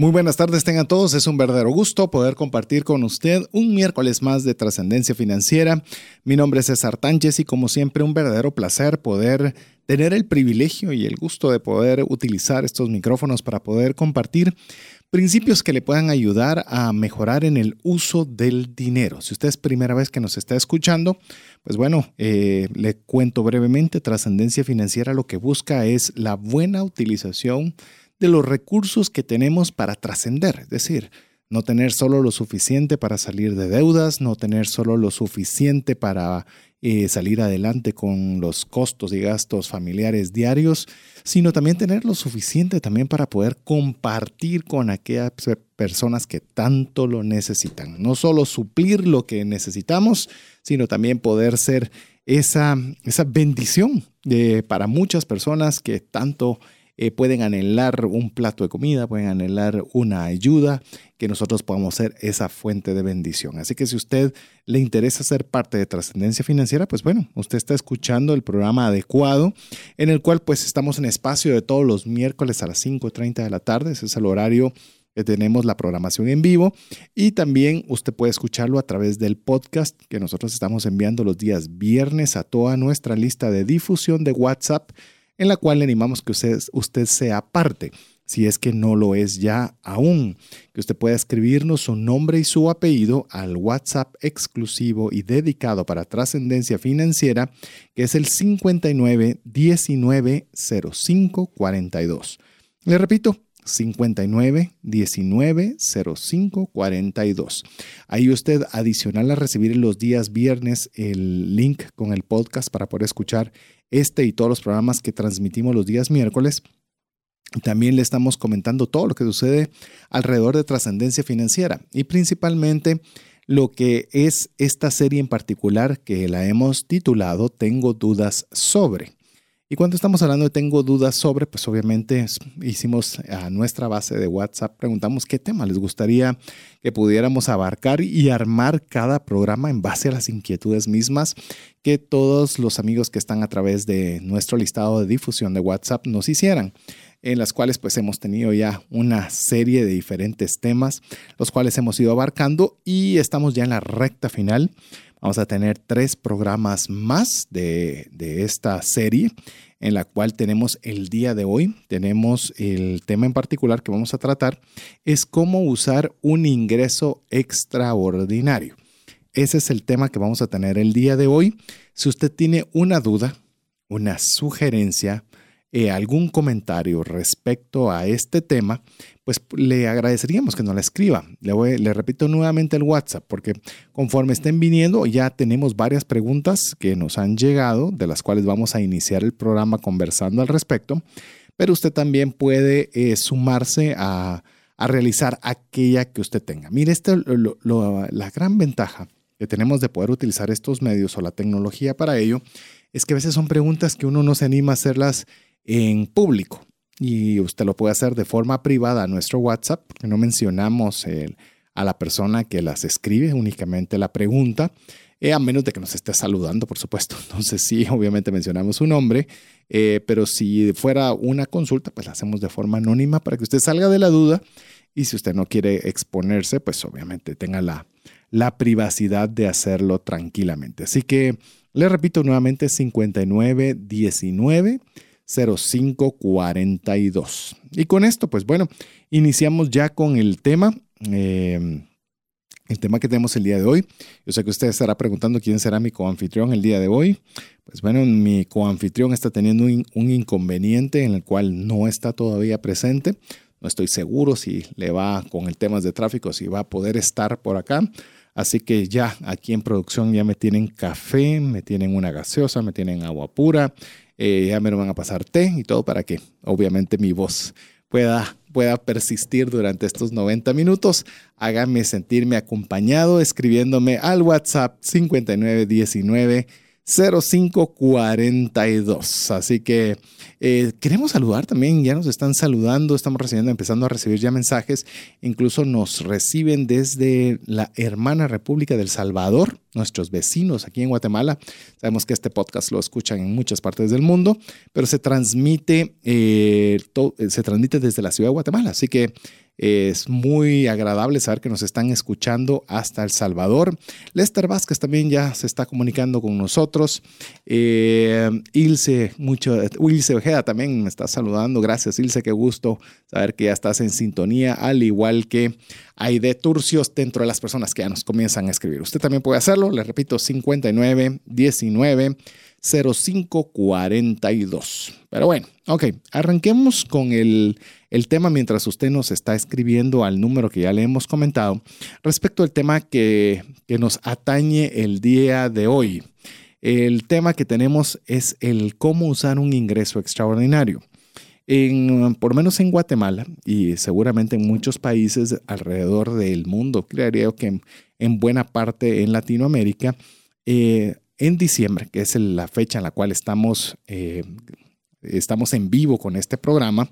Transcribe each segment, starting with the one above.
Muy buenas tardes tengan todos, es un verdadero gusto poder compartir con usted un miércoles más de trascendencia financiera. Mi nombre es César Tánchez y como siempre un verdadero placer poder tener el privilegio y el gusto de poder utilizar estos micrófonos para poder compartir principios que le puedan ayudar a mejorar en el uso del dinero. Si usted es primera vez que nos está escuchando, pues bueno, eh, le cuento brevemente, trascendencia financiera lo que busca es la buena utilización los recursos que tenemos para trascender, es decir, no tener solo lo suficiente para salir de deudas, no tener solo lo suficiente para eh, salir adelante con los costos y gastos familiares diarios, sino también tener lo suficiente también para poder compartir con aquellas personas que tanto lo necesitan. No solo suplir lo que necesitamos, sino también poder ser esa, esa bendición de, para muchas personas que tanto eh, pueden anhelar un plato de comida, pueden anhelar una ayuda, que nosotros podamos ser esa fuente de bendición. Así que si usted le interesa ser parte de trascendencia financiera, pues bueno, usted está escuchando el programa adecuado, en el cual pues estamos en espacio de todos los miércoles a las 5.30 de la tarde, ese es el horario que tenemos la programación en vivo y también usted puede escucharlo a través del podcast que nosotros estamos enviando los días viernes a toda nuestra lista de difusión de WhatsApp en la cual le animamos que usted, usted sea parte, si es que no lo es ya aún, que usted pueda escribirnos su nombre y su apellido al WhatsApp exclusivo y dedicado para trascendencia financiera, que es el 59 19 05 42. Le repito, 59 19 05 42. Ahí usted adicional a recibir los días viernes el link con el podcast para poder escuchar este y todos los programas que transmitimos los días miércoles. También le estamos comentando todo lo que sucede alrededor de trascendencia financiera y principalmente lo que es esta serie en particular que la hemos titulado Tengo dudas sobre. Y cuando estamos hablando de tengo dudas sobre, pues obviamente hicimos a nuestra base de WhatsApp, preguntamos qué tema les gustaría que pudiéramos abarcar y armar cada programa en base a las inquietudes mismas que todos los amigos que están a través de nuestro listado de difusión de WhatsApp nos hicieran en las cuales pues hemos tenido ya una serie de diferentes temas, los cuales hemos ido abarcando y estamos ya en la recta final Vamos a tener tres programas más de, esta serie en la cual tenemos el día de hoy, tenemos el tema en particular que vamos a tratar, es cómo usar un ingreso extraordinario. Ese es el tema que vamos a tener el día de hoy. Si usted tiene una duda, una sugerencia, eh, algún comentario respecto a este tema, pues le agradeceríamos que nos la escriba. Le, le repito nuevamente el WhatsApp, porque conforme estén viniendo, ya tenemos varias preguntas que nos han llegado, de las cuales vamos a iniciar el programa conversando al respecto, pero usted también puede eh, sumarse a, realizar aquella que usted tenga. Mire, esta, la gran ventaja que tenemos de poder utilizar estos medios o la tecnología para ello es que a veces son preguntas que uno no se anima a hacerlas en público y usted lo puede hacer de forma privada a nuestro WhatsApp, porque no mencionamos a la persona que las escribe, únicamente la pregunta, eh, a menos de que nos esté saludando, por supuesto. Entonces sí, obviamente mencionamos su nombre, eh, pero si fuera una consulta, pues la hacemos de forma anónima para que usted salga de la duda y si usted no quiere exponerse, pues obviamente tenga la, la privacidad de hacerlo tranquilamente. Así que le repito nuevamente 5919 0542. Y con esto, pues bueno, iniciamos ya con el tema. Em, el tema que tenemos el día de hoy. Yo sé que usted estará preguntando quién será mi coanfitrión el día de hoy. Pues bueno, mi coanfitrión está teniendo un, un, inconveniente en el cual no está todavía presente. No estoy seguro si le va con el tema de tráfico, si va a poder estar por acá. Así que ya aquí en producción ya me tienen café, me tienen una gaseosa, me tienen agua pura, eh, ya me lo van a pasar té y todo para que obviamente mi voz pueda pueda persistir durante estos 90 minutos. Hágame sentirme acompañado escribiéndome al WhatsApp 5919 0542. Así que eh, queremos saludar también, ya nos están saludando, estamos recibiendo, empezando a recibir ya mensajes, incluso nos reciben desde la hermana República del Salvador, nuestros vecinos aquí en Guatemala. Sabemos que este podcast lo escuchan en muchas partes del mundo, pero se transmite, eh, se transmite desde la ciudad de Guatemala, así que es muy agradable saber que nos están escuchando hasta El Salvador. Lester Vázquez también ya se está comunicando con nosotros. Eh, Ilse, mucho, Ilse Ojeda también me está saludando. Gracias, Ilse, qué gusto saber que ya estás en sintonía, al igual que hay de Turcios dentro de las personas que ya nos comienzan a escribir. Usted también puede hacerlo, le repito, 59 19 0542. Pero bueno, ok, arranquemos con el, el, tema mientras usted nos está escribiendo al número que ya le hemos comentado respecto al tema que, que nos atañe el día de hoy. El tema que tenemos es el cómo usar un ingreso extraordinario. En, por lo menos en Guatemala y seguramente en muchos países alrededor del mundo, creería que en, en buena parte en Latinoamérica, eh, en diciembre, que es la fecha en la cual estamos, eh, estamos en vivo con este programa,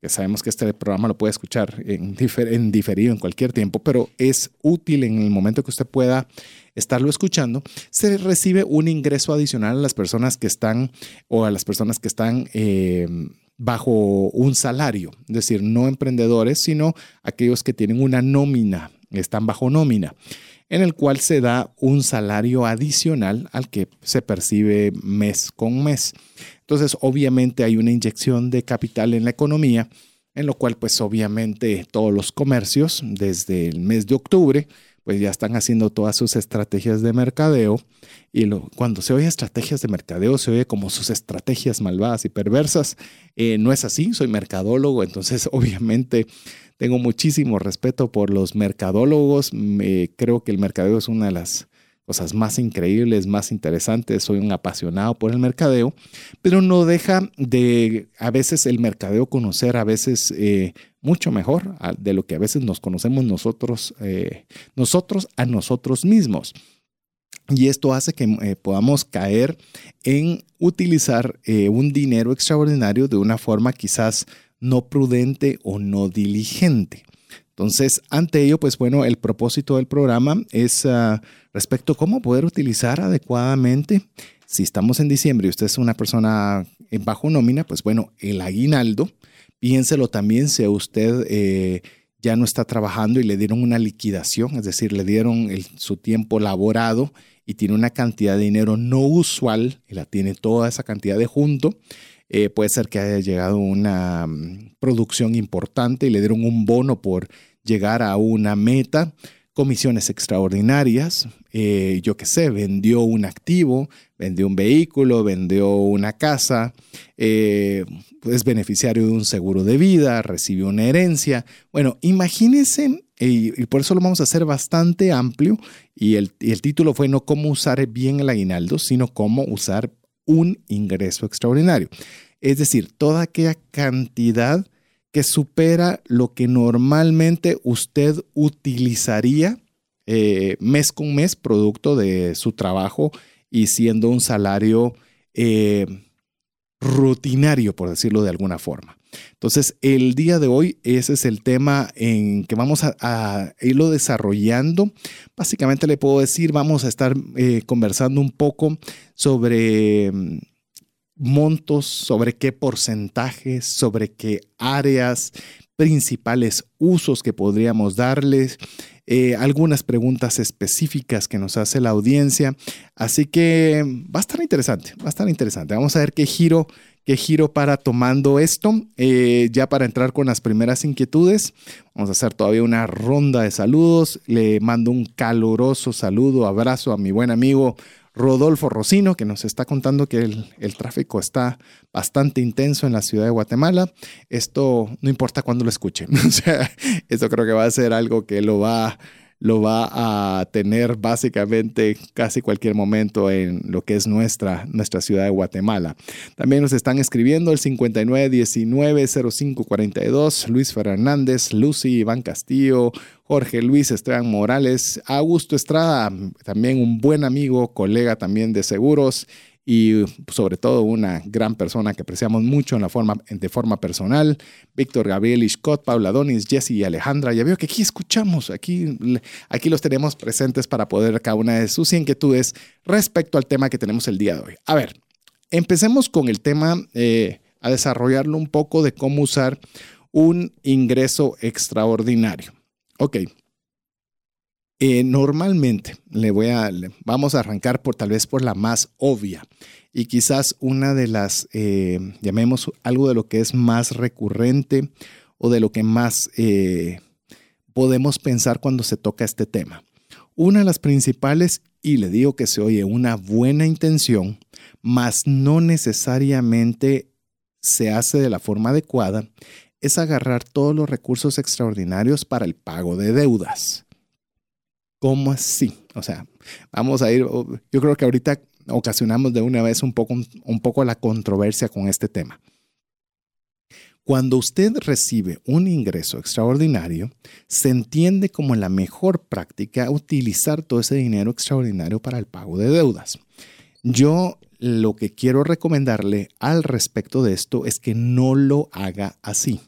que sabemos que este programa lo puede escuchar en, en, diferido en cualquier tiempo, pero es útil en el momento que usted pueda estarlo escuchando, se recibe un ingreso adicional a las personas que están o a las personas que están eh, bajo un salario, es decir, no emprendedores, sino aquellos que tienen una nómina, están bajo nómina en el cual se da un salario adicional al que se percibe mes con mes. Entonces, obviamente hay una inyección de capital en la economía, en lo cual pues obviamente todos los comercios desde el mes de octubre pues ya están haciendo todas sus estrategias de mercadeo y cuando se oye estrategias de mercadeo se oye como sus estrategias malvadas y perversas. Eh, no es así, soy mercadólogo, entonces obviamente tengo muchísimo respeto por los mercadólogos. creo que el mercadeo es una de las cosas más increíbles, más interesantes. Soy un apasionado por el mercadeo, pero no deja de a veces el mercadeo conocer a veces eh, mucho mejor de lo que a veces nos conocemos nosotros, eh, nosotros a nosotros mismos. Y esto hace que eh, podamos caer en utilizar un dinero extraordinario de una forma quizás no prudente o no diligente. Entonces, ante ello, pues bueno, el propósito del programa es ah, respecto a cómo poder utilizar adecuadamente. Si estamos en diciembre y usted es una persona en bajo nómina, pues bueno, el aguinaldo, piénselo también si usted eh, ya no está trabajando y le dieron una liquidación, es decir, le dieron su tiempo laborado y tiene una cantidad de dinero no usual y la tiene toda esa cantidad de junto. Eh, puede ser que haya llegado una mm, producción importante y le dieron un bono por llegar a una meta, comisiones extraordinarias, eh, yo qué sé, vendió un activo, vendió un vehículo, vendió una casa, eh, es beneficiario de un seguro de vida, recibió una herencia. Bueno, imagínense, y, por eso lo vamos a hacer bastante amplio, y el, y el título fue no cómo usar bien el aguinaldo, sino cómo usar un ingreso extraordinario. Es decir, toda aquella cantidad que supera lo que normalmente usted utilizaría eh, mes con mes producto de su trabajo y siendo un salario eh, rutinario, por decirlo de alguna forma. Entonces, el día de hoy, ese es el tema en que vamos a, irlo desarrollando. Básicamente le puedo decir, vamos a estar eh, conversando un poco sobre mm, montos, sobre qué porcentajes, sobre qué áreas, principales usos que podríamos darles, eh, algunas preguntas específicas que nos hace la audiencia. Así que va a estar interesante, va a estar interesante. Vamos a ver qué giro qué giro para tomando esto. Eh, ya para entrar con las primeras inquietudes, vamos a hacer todavía una ronda de saludos. Le mando un caluroso saludo, abrazo a mi buen amigo Rodolfo Rocino, que nos está contando que el, tráfico está bastante intenso en la ciudad de Guatemala. Esto no importa cuándo lo escuche. o sea, esto creo que va a ser algo que lo va lo va a tener básicamente casi cualquier momento en lo que es nuestra, nuestra ciudad de Guatemala. También nos están escribiendo el 59190542, Luis Fernández, Lucy, Iván Castillo, Jorge Luis Esteban Morales, Augusto Estrada, también un buen amigo, colega también de seguros y sobre todo una gran persona que apreciamos mucho en la forma, de forma personal, Víctor Gabriel Scott, Paula Donis, Jesse y Alejandra. Ya veo que aquí escuchamos, aquí, aquí los tenemos presentes para poder cada una de sus inquietudes respecto al tema que tenemos el día de hoy. A ver, empecemos con el tema, eh, a desarrollarlo un poco de cómo usar un ingreso extraordinario. Ok, eh, normalmente le voy a, vamos a arrancar por tal vez por la más obvia y quizás una de las, eh, llamemos algo de lo que es más recurrente o de lo que más eh, podemos pensar cuando se toca este tema. Una de las principales, y le digo que se oye una buena intención, mas no necesariamente se hace de la forma adecuada, es agarrar todos los recursos extraordinarios para el pago de deudas. ¿Cómo así? O sea, vamos a ir, yo creo que ahorita ocasionamos de una vez un poco, un poco la controversia con este tema. Cuando usted recibe un ingreso extraordinario, se entiende como la mejor práctica utilizar todo ese dinero extraordinario para el pago de deudas. Yo lo que quiero recomendarle al respecto de esto es que no lo haga así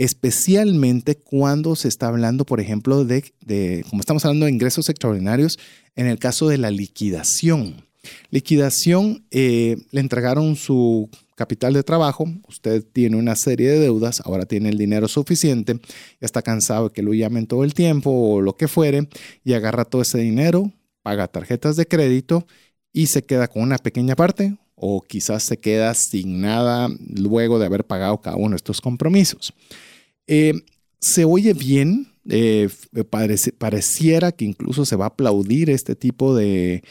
especialmente cuando se está hablando, por ejemplo, de, como estamos hablando de ingresos extraordinarios, en el caso de la liquidación. Liquidación, eh, le entregaron su capital de trabajo, usted tiene una serie de deudas, ahora tiene el dinero suficiente, ya está cansado de que lo llamen todo el tiempo o lo que fuere, y agarra todo ese dinero, paga tarjetas de crédito y se queda con una pequeña parte o quizás se queda sin nada luego de haber pagado cada uno de estos compromisos. Eh, se oye bien, eh, pareciera que incluso se va a aplaudir este tipo de,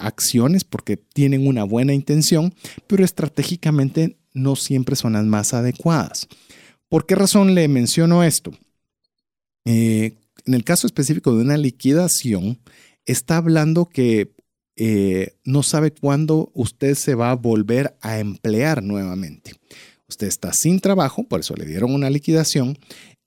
acciones porque tienen una buena intención, pero estratégicamente no siempre son las más adecuadas. ¿Por qué razón le menciono esto? Eh, en el caso específico de una liquidación, está hablando que no sabe cuándo usted se va a volver a emplear nuevamente. Usted está sin trabajo, por eso le dieron una liquidación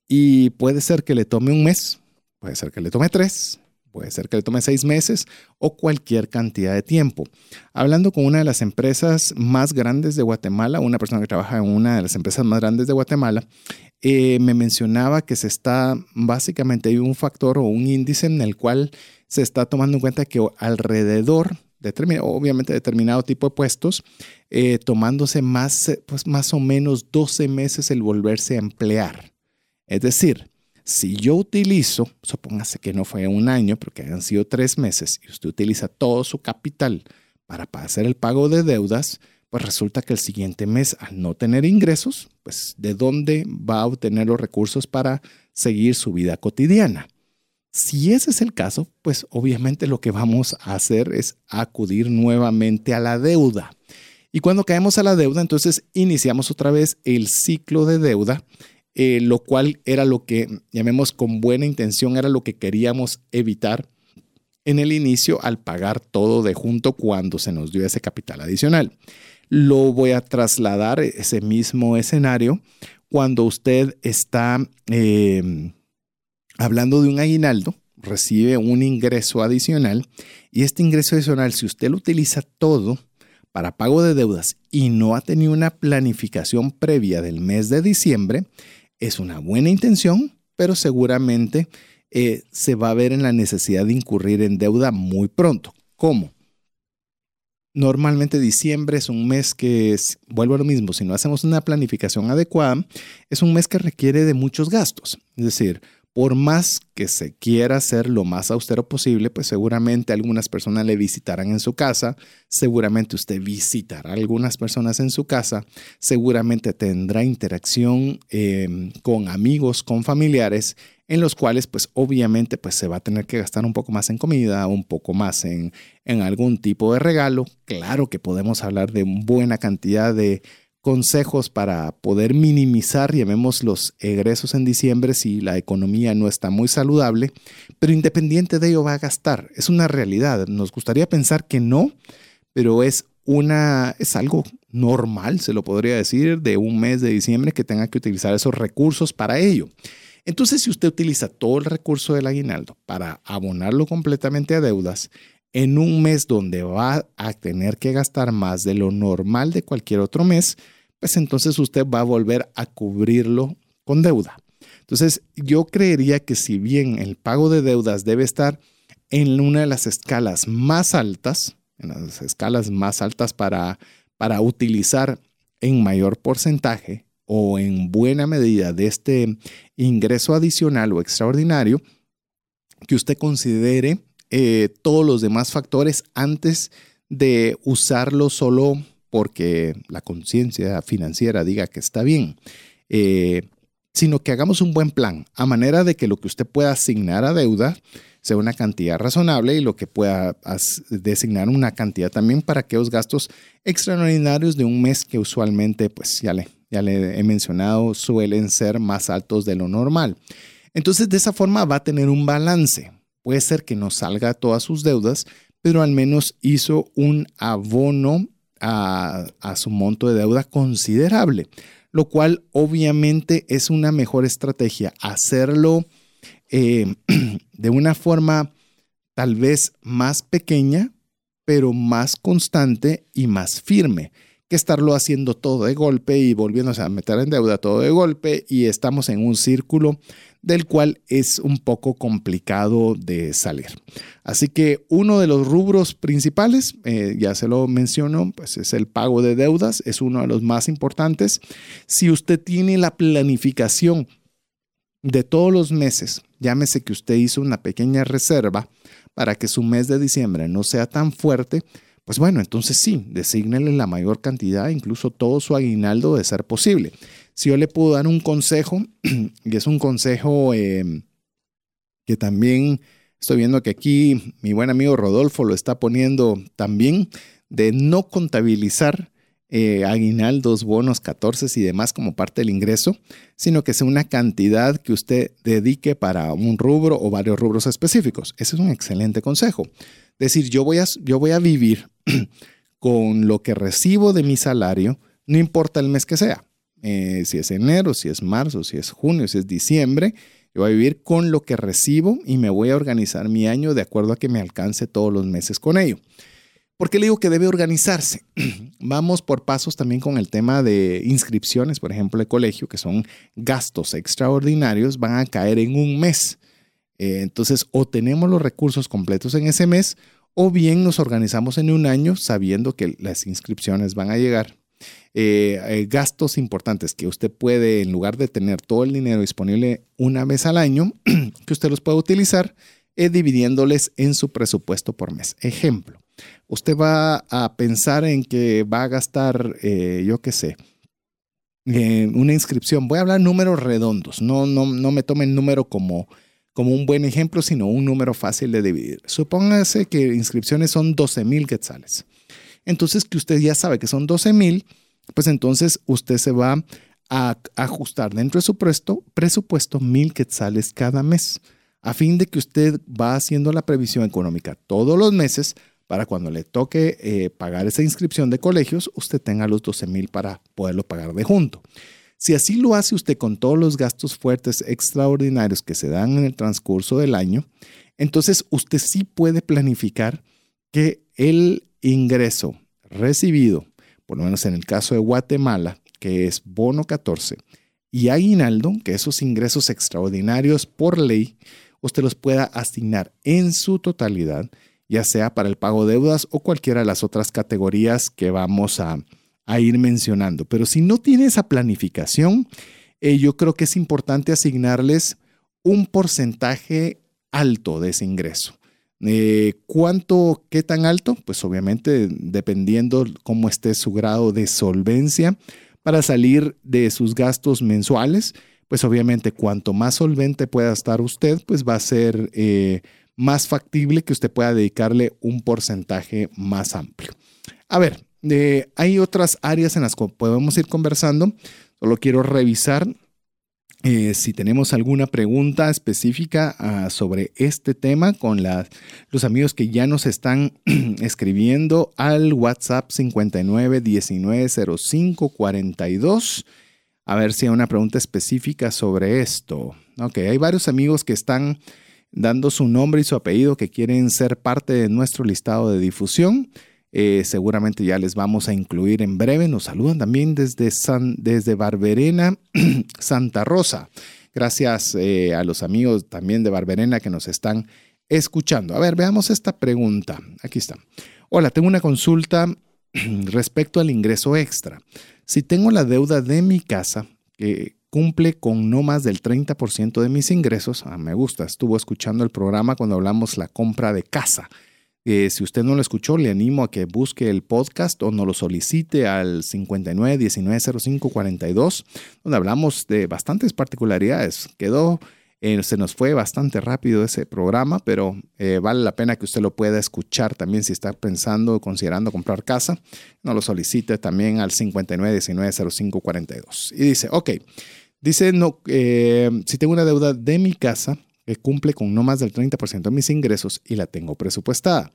y puede ser que le tome un mes, puede ser que le tome tres, puede ser que le tome seis meses o cualquier cantidad de tiempo. Hablando con una de las empresas más grandes de Guatemala, una persona que trabaja en una de las empresas más grandes de Guatemala, eh, me mencionaba que se está, básicamente hay un factor o un índice en el cual se está tomando en cuenta que alrededor obviamente determinado tipo de puestos, eh, tomándose más, pues más o menos 12 meses el volverse a emplear. Es decir, si yo utilizo, supóngase que no fue un año, pero que hayan sido tres meses, y usted utiliza todo su capital para hacer el pago de deudas, pues resulta que el siguiente mes, al no tener ingresos, pues de dónde va a obtener los recursos para seguir su vida cotidiana. Si ese es el caso, pues obviamente lo que vamos a hacer es acudir nuevamente a la deuda. Y cuando caemos a la deuda, entonces iniciamos otra vez el ciclo de deuda, eh, lo cual era lo que, llamemos con buena intención, era lo que queríamos evitar en el inicio al pagar todo de junto cuando se nos dio ese capital adicional. Lo voy a trasladar ese mismo escenario cuando usted está... Eh, hablando de un aguinaldo, recibe un ingreso adicional y este ingreso adicional, si usted lo utiliza todo para pago de deudas y no ha tenido una planificación previa del mes de diciembre, es una buena intención, pero seguramente eh, se va a ver en la necesidad de incurrir en deuda muy pronto. ¿Cómo? Normalmente diciembre es un mes que, vuelvo a lo mismo, si no hacemos una planificación adecuada, es un mes que requiere de muchos gastos. Es decir, por más que se quiera hacer lo más austero posible, pues seguramente algunas personas le visitarán en su casa, seguramente usted visitará a algunas personas en su casa, seguramente tendrá interacción em, con amigos, con familiares, en los cuales pues obviamente pues se va a tener que gastar un poco más en comida, un poco más en, en algún tipo de regalo. Claro que podemos hablar de buena cantidad de consejos para poder minimizar, llamemos los egresos en diciembre si la economía no está muy saludable, pero independiente de ello va a gastar. Es una realidad. Nos gustaría pensar que no, pero es una es algo normal, se lo podría decir, de un mes de diciembre que tenga que utilizar esos recursos para ello. Entonces, si usted utiliza todo el recurso del aguinaldo para abonarlo completamente a deudas, en un mes donde va a tener que gastar más de lo normal de cualquier otro mes, pues entonces usted va a volver a cubrirlo con deuda. Entonces, yo creería que si bien el pago de deudas debe estar en una de las escalas más altas, en las escalas más altas para, para utilizar en mayor porcentaje o en buena medida de este ingreso adicional o extraordinario, que usted considere eh, todos los demás factores antes de usarlo solo porque la conciencia financiera diga que está bien, eh, sino que hagamos un buen plan, a manera de que lo que usted pueda asignar a deuda sea una cantidad razonable y lo que pueda designar una cantidad también para aquellos gastos extraordinarios de un mes que usualmente, pues ya le, ya le he mencionado, suelen ser más altos de lo normal. Entonces, de esa forma va a tener un balance. Puede ser que no salga todas sus deudas, pero al menos hizo un abono a, su monto de deuda considerable, lo cual obviamente es una mejor estrategia. Hacerlo eh, de una forma tal vez más pequeña, pero más constante y más firme que estarlo haciendo todo de golpe y volviéndose a meter en deuda todo de golpe y estamos en un círculo del cual es un poco complicado de salir. Así que uno de los rubros principales, eh, ya se lo menciono, pues es el pago de deudas, es uno de los más importantes. Si usted tiene la planificación de todos los meses, llámese que usted hizo una pequeña reserva para que su mes de diciembre no sea tan fuerte, pues bueno, entonces sí, desígnele la mayor cantidad, incluso todo su aguinaldo de ser posible. Si yo le puedo dar un consejo, y es un consejo em, que también estoy viendo que aquí mi buen amigo Rodolfo lo está poniendo también, de no contabilizar eh, aguinaldos, bonos, 14 y demás como parte del ingreso, sino que sea una cantidad que usted dedique para un rubro o varios rubros específicos. Ese es un excelente consejo decir, yo voy a, yo voy a vivir con lo que recibo de mi salario, no importa el mes que sea. Eh, si es enero, si es marzo, si es junio, si es diciembre, yo voy a vivir con lo que recibo y me voy a organizar mi año de acuerdo a que me alcance todos los meses con ello. ¿Por qué le digo que debe organizarse? Vamos por pasos también con el tema de inscripciones, por ejemplo, de colegio, que son gastos extraordinarios, van a caer en un mes. Eh, entonces, o tenemos los recursos completos en ese mes, o bien nos organizamos en un año sabiendo que las inscripciones van a llegar. Eh, eh, gastos importantes que usted puede, en lugar de tener todo el dinero disponible una vez al año, que usted los puede utilizar dividiéndoles en su presupuesto por mes. Ejemplo, usted va a pensar en que va a gastar, yo qué sé, una inscripción. Voy a hablar números redondos, no, no, no me tomen número como como un buen ejemplo, sino un número fácil de dividir. Supóngase que inscripciones son 12 mil quetzales. Entonces, que usted ya sabe que son 12 mil, pues entonces usted se va a ajustar dentro de su presupuesto, presupuesto mil quetzales cada mes, a fin de que usted va haciendo la previsión económica todos los meses para cuando le toque eh, pagar esa inscripción de colegios, usted tenga los 12 mil para poderlo pagar de junto. Si así lo hace usted con todos los gastos fuertes extraordinarios que se dan en el transcurso del año, entonces usted sí puede planificar que el ingreso recibido, por lo menos en el caso de Guatemala, que es bono 14, y aguinaldo, que esos ingresos extraordinarios por ley, usted los pueda asignar en su totalidad, ya sea para el pago de deudas o cualquiera de las otras categorías que vamos a, ir mencionando. Pero si no tiene esa planificación, eh, yo creo que es importante asignarles un porcentaje alto de ese ingreso. Eh, ¿Cuánto, qué tan alto? Pues obviamente dependiendo cómo esté su grado de solvencia para salir de sus gastos mensuales, pues obviamente cuanto más solvente pueda estar usted, pues va a ser eh, más factible que usted pueda dedicarle un porcentaje más amplio. A ver, eh, hay otras áreas en las que podemos ir conversando. Solo quiero revisar eh, si tenemos alguna pregunta específica ah, sobre este tema con los amigos que ya nos están escribiendo al WhatsApp 59 19 05 42. A ver si hay una pregunta específica sobre esto. Ok, hay varios amigos que están dando su nombre y su apellido que quieren ser parte de nuestro listado de difusión. Eh, seguramente ya les vamos a incluir en breve. Nos saludan también desde, San, desde Barberena, Santa Rosa. Gracias eh, a los amigos también de Barberena que nos están escuchando. A ver, veamos esta pregunta. Aquí está. Hola, tengo una consulta respecto al ingreso extra. Si tengo la deuda de mi casa que cumple con no más del 30% de mis ingresos, ah, me gusta, estuvo escuchando el programa cuando hablamos la compra de casa. Eh, si usted no lo escuchó, le animo a que busque el podcast o nos lo solicite al 59 19 05 42, donde hablamos de bastantes particularidades. Quedó, eh, se nos fue bastante rápido ese programa, pero eh, vale la pena que usted lo pueda escuchar también si está pensando o considerando comprar casa. Nos lo solicite también al 59 19 05 42. Y dice, ok, dice, no, si tengo una deuda de mi casa, que cumple con no más del 30% de mis ingresos y la tengo presupuestada.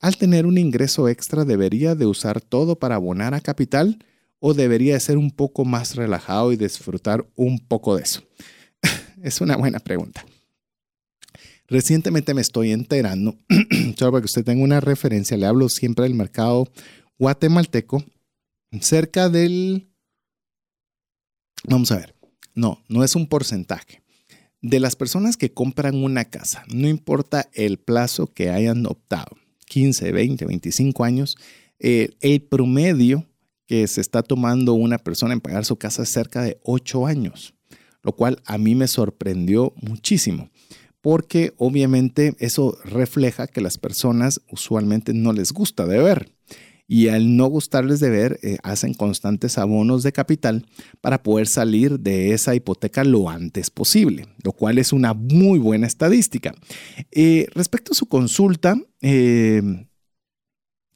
Al tener un ingreso extra, ¿debería de usar todo para abonar a capital o debería de ser un poco más relajado y disfrutar un poco de eso? es una buena pregunta. Recientemente me estoy enterando, solo para que usted tenga una referencia, le hablo siempre del mercado guatemalteco, cerca del... Vamos a ver, no, no es un porcentaje de las personas que compran una casa, no importa el plazo que hayan optado, 15, 20, 25 años, eh, el promedio que se está tomando una persona en pagar su casa es cerca de 8 años, lo cual a mí me sorprendió muchísimo, porque obviamente eso refleja que las personas usualmente no les gusta de ver y al no gustarles de ver, eh, hacen constantes abonos de capital para poder salir de esa hipoteca lo antes posible, lo cual es una muy buena estadística. Eh, respecto a su consulta, eh,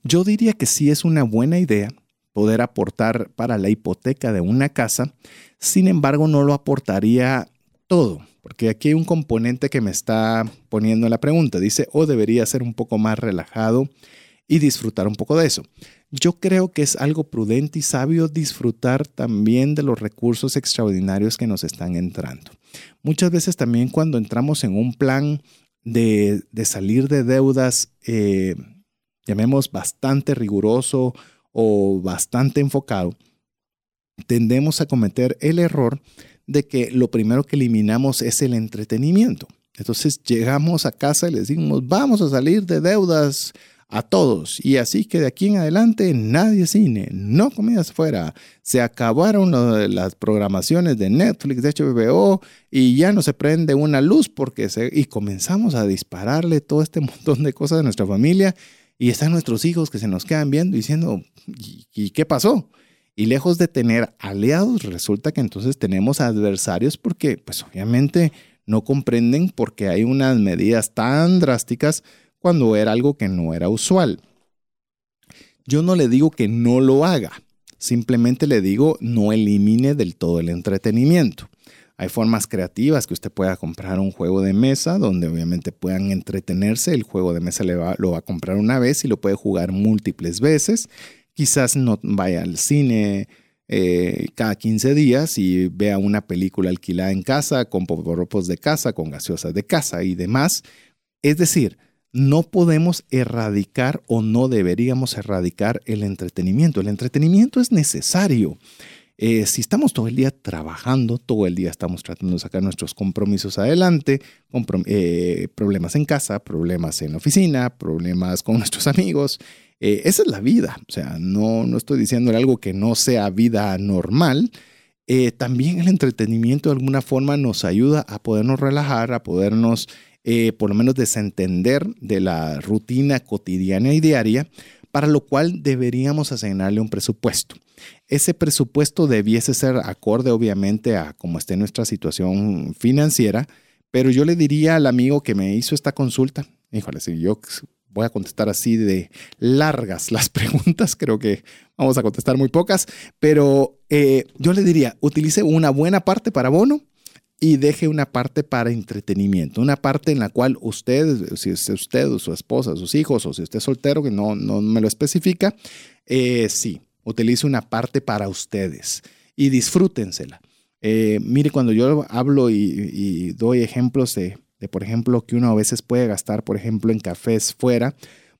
yo diría que sí es una buena idea poder aportar para la hipoteca de una casa, sin embargo no lo aportaría todo, porque aquí hay un componente que me está poniendo la pregunta, dice, o debería ser un poco más relajado y disfrutar un poco de eso. Yo creo que es algo prudente y sabio disfrutar también de los recursos extraordinarios que nos están entrando. Muchas veces también cuando entramos en un plan de, salir de deudas, eh, llamemos bastante riguroso o bastante enfocado, tendemos a cometer el error de que lo primero que eliminamos es el entretenimiento. Entonces llegamos a casa y les decimos, vamos a salir de deudas a todos. Y así que de aquí en adelante nadie cine, no comidas fuera. Se acabaron las programaciones de Netflix, de HBO y ya no se prende una luz porque. Y comenzamos a dispararle todo este montón de cosas de nuestra familia y están nuestros hijos que se nos quedan viendo diciendo, ¿y, qué pasó? Y lejos de tener aliados, resulta que entonces tenemos adversarios porque pues obviamente no comprenden porque hay unas medidas tan drásticas cuando era algo que no era usual. Yo no le digo que no lo haga, simplemente le digo no elimine del todo el entretenimiento. Hay formas creativas que usted pueda comprar un juego de mesa donde obviamente puedan entretenerse. El juego de mesa lo va a comprar una vez y lo puede jugar múltiples veces. Quizás no vaya al cine eh, cada 15 días y vea una película alquilada en casa, con poporopos de casa, con gaseosas de casa y demás. Es decir, no podemos erradicar o no deberíamos erradicar el entretenimiento. El entretenimiento es necesario. Eh, si estamos todo el día trabajando, todo el día estamos tratando de sacar nuestros compromisos adelante, eh, problemas en casa, problemas en la oficina, problemas con nuestros amigos, eh, esa es la vida. O sea, no, no estoy diciendo algo que no sea vida normal. también el entretenimiento de alguna forma nos ayuda a podernos relajar, a podernos eh, por lo menos desentender de la rutina cotidiana y diaria, para lo cual deberíamos asignarle un presupuesto. Ese presupuesto debiese ser acorde obviamente a cómo esté nuestra situación financiera, pero yo le diría al amigo que me hizo esta consulta, híjole, si yo voy a contestar así de largas las preguntas, creo que vamos a contestar muy pocas, pero eh, yo le diría, utilice una buena parte para bono y deje una parte para entretenimiento, una parte en la cual usted, si es usted o su esposa, sus hijos o si usted es soltero, que no, no me lo especifica, eh, sí, utilice una parte para ustedes y disfrútensela. Eh, mire, cuando yo hablo y, doy ejemplos de, de, por ejemplo, que uno a veces puede gastar, por ejemplo, en cafés fuera,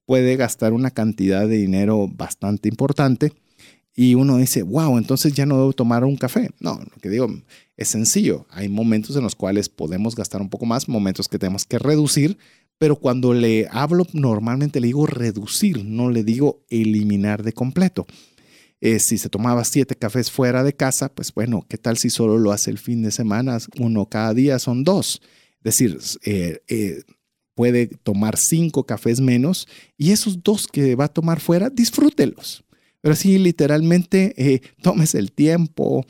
puede gastar una cantidad de dinero bastante importante y uno dice, wow, entonces ya no debo tomar un café. No, lo que digo es sencillo. Hay momentos en los cuales podemos gastar un poco más, momentos que tenemos que reducir, pero cuando le hablo normalmente le digo reducir, no le digo eliminar de completo. Eh, si se tomaba siete cafés fuera de casa, pues bueno, ¿qué tal si solo lo hace el fin de semana? Uno cada día son dos. Es decir, eh, eh, puede tomar cinco cafés menos y esos dos que va a tomar fuera, disfrútelos. Pero sí, literalmente, tómese el tiempo,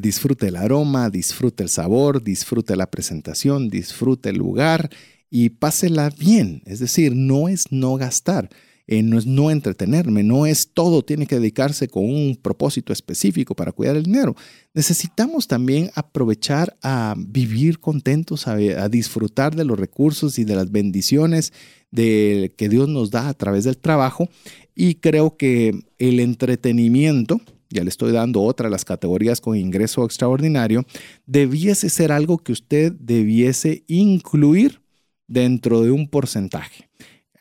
disfrute el aroma, disfrute el sabor, disfrute la presentación, disfrute el lugar y pásela bien. Es decir, no es no gastar. Eh, no es no entretenerme, no es todo tiene que dedicarse con un propósito específico para cuidar el dinero. Necesitamos también aprovechar a vivir contentos, a, disfrutar de los recursos y de las bendiciones de, que Dios nos da a través del trabajo. Y creo que el entretenimiento, ya le estoy dando otra de las categorías con ingreso extraordinario, debiese ser algo que usted debiese incluir dentro de un porcentaje.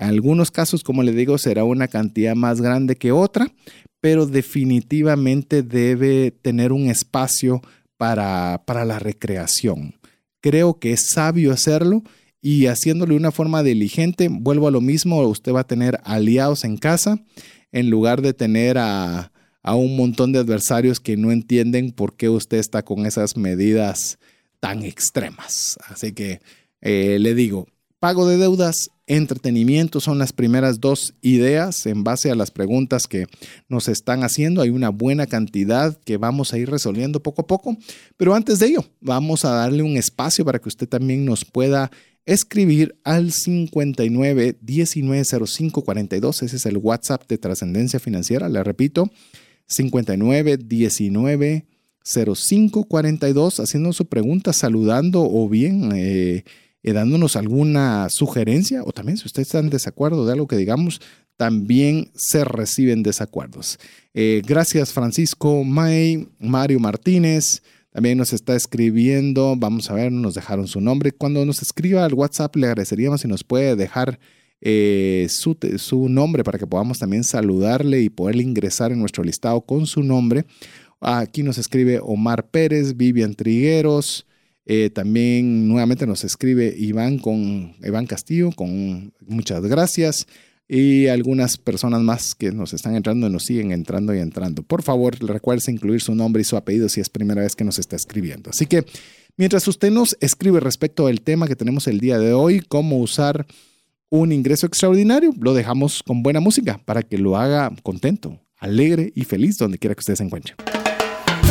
Algunos casos, como le digo, será una cantidad más grande que otra, pero definitivamente debe tener un espacio para, para la recreación. Creo que es sabio hacerlo y haciéndolo de una forma diligente, vuelvo a lo mismo, usted va a tener aliados en casa en lugar de tener a, un montón de adversarios que no entienden por qué usted está con esas medidas tan extremas. Así que eh, le digo, pago de deudas entretenimiento son las primeras dos ideas en base a las preguntas que nos están haciendo. Hay una buena cantidad que vamos a ir resolviendo poco a poco, pero antes de ello vamos a darle un espacio para que usted también nos pueda escribir al 59 1905 42. Ese es el WhatsApp de Trascendencia Financiera. Le repito, 59 19 05 42, haciendo su pregunta, saludando o bien eh, eh, dándonos alguna sugerencia o también si usted está en desacuerdo de algo que digamos, también se reciben desacuerdos. Eh, gracias Francisco May, Mario Martínez. También nos está escribiendo, vamos a ver, nos dejaron su nombre. Cuando nos escriba al WhatsApp le agradeceríamos si nos puede dejar eh, su, su, nombre para que podamos también saludarle y poder ingresar en nuestro listado con su nombre. Aquí nos escribe Omar Pérez, Vivian Trigueros, eh, también nuevamente nos escribe Iván con Iván Castillo con muchas gracias y algunas personas más que nos están entrando nos siguen entrando y entrando. Por favor, recuerde incluir su nombre y su apellido si es primera vez que nos está escribiendo. Así que mientras usted nos escribe respecto al tema que tenemos el día de hoy, cómo usar un ingreso extraordinario, lo dejamos con buena música para que lo haga contento, alegre y feliz donde quiera que usted se encuentre.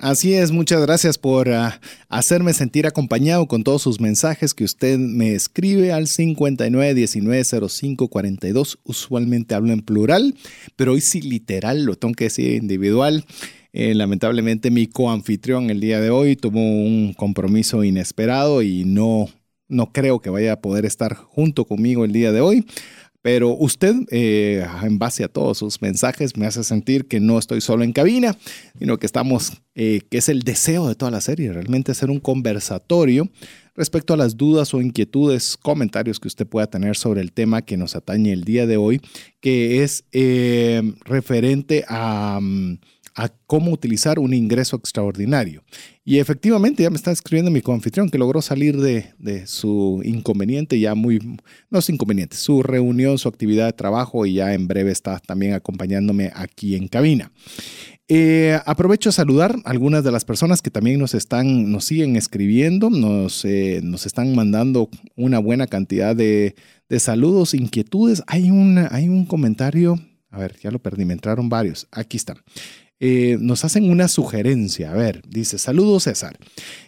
Así es, muchas gracias por ah, hacerme sentir acompañado con todos sus mensajes que usted me escribe al 59190542. Usualmente hablo en plural, pero hoy sí literal, lo tengo que decir individual. Eh, lamentablemente mi coanfitrión el día de hoy tuvo un compromiso inesperado y no, no creo que vaya a poder estar junto conmigo el día de hoy. Pero usted, eh, en base a todos sus mensajes, me hace sentir que no estoy solo en cabina, sino que estamos, eh, que es el deseo de toda la serie, realmente hacer un conversatorio respecto a las dudas o inquietudes, comentarios que usted pueda tener sobre el tema que nos atañe el día de hoy, que es eh, referente a... Mm, a cómo utilizar un ingreso extraordinario. Y efectivamente ya me está escribiendo mi confitrión que logró salir de, su inconveniente, ya muy, no es inconveniente, su reunión, su actividad de trabajo y ya en breve está también acompañándome aquí en cabina. Eh, aprovecho a saludar a algunas de las personas que también nos están, nos siguen escribiendo, nos, eh, nos están mandando una buena cantidad de, saludos, inquietudes. Hay, hay un comentario, a ver, ya lo perdí, me entraron varios. Aquí están. Eh, nos hacen una sugerencia. A ver, dice, saludos César.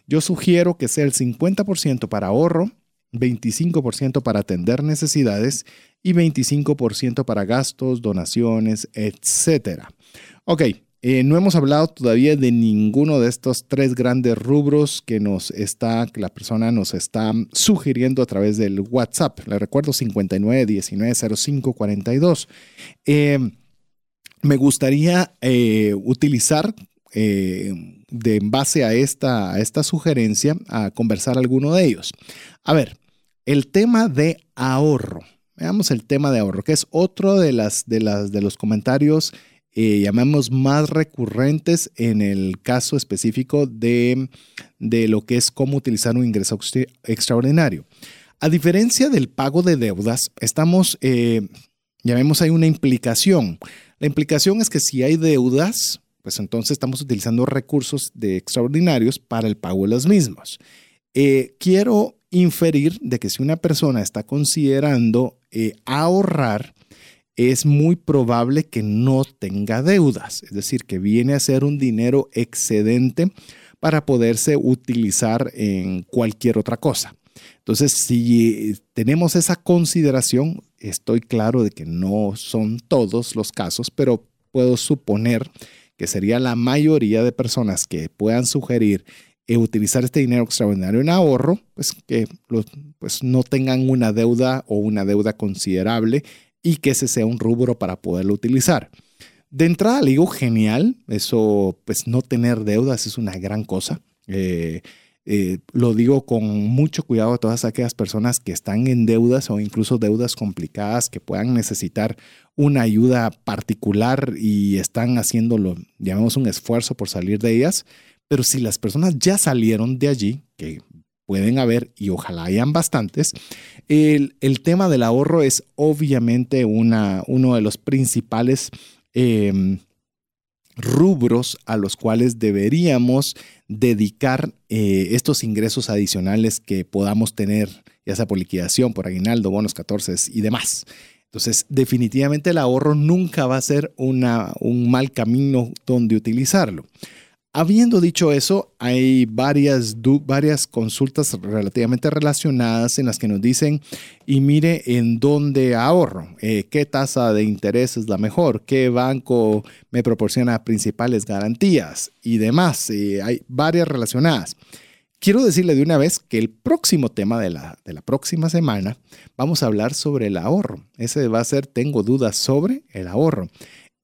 Yo sugiero que sea el 50% para ahorro, 25% para atender necesidades y 25% para gastos, donaciones, etc. Ok, eh, no hemos hablado todavía de ninguno de estos tres grandes rubros que nos está, que la persona nos está sugiriendo a través del WhatsApp. Le recuerdo 59 19 05 42 me gustaría eh, utilizar eh, de en base a esta, esta sugerencia a conversar alguno de ellos. A ver, el tema de ahorro. Veamos el tema de ahorro, que es otro de, las, de, las, de los comentarios, eh, llamamos más recurrentes en el caso específico de, de lo que es cómo utilizar un ingreso extraordinario. A diferencia del pago de deudas, estamos, llamemos ahí una implicación. La implicación es que si hay deudas, pues entonces estamos utilizando recursos de extraordinarios para el pago de las mismas. Eh, quiero inferir de que si una persona está considerando eh, ahorrar, es muy probable que no tenga deudas, es decir, que viene a ser un dinero excedente para poderse utilizar en cualquier otra cosa. Entonces, si tenemos esa consideración, estoy claro de que no son todos los casos, pero puedo suponer que sería la mayoría de personas que puedan sugerir eh, utilizar este dinero extraordinario en ahorro, pues que pues no tengan una deuda o una deuda considerable y que ese sea un rubro para poderlo utilizar. De entrada le digo genial, eso pues no tener deudas es una gran cosa. Eh, eh, lo digo con mucho cuidado a todas aquellas personas que están en deudas o incluso deudas complicadas que puedan necesitar una ayuda particular y están haciéndolo, llamemos un esfuerzo por salir de ellas. Pero si las personas ya salieron de allí, que pueden haber y ojalá hayan bastantes, el, tema del ahorro es obviamente una, uno de los principales em, rubros a los cuales deberíamos dedicar eh, estos ingresos adicionales que podamos tener, ya sea por liquidación, por aguinaldo, bonos 14 y demás. Entonces, definitivamente el ahorro nunca va a ser una, un mal camino donde utilizarlo. Habiendo dicho eso, hay varias, varias consultas relativamente relacionadas en las que nos dicen, y mire en dónde ahorro, eh, qué tasa de interés es la mejor, qué banco me proporciona principales garantías y demás. hay varias relacionadas. Quiero decirle de una vez que el próximo tema de la, de la próxima semana vamos a hablar sobre el ahorro. Ese va a ser, tengo dudas sobre el ahorro.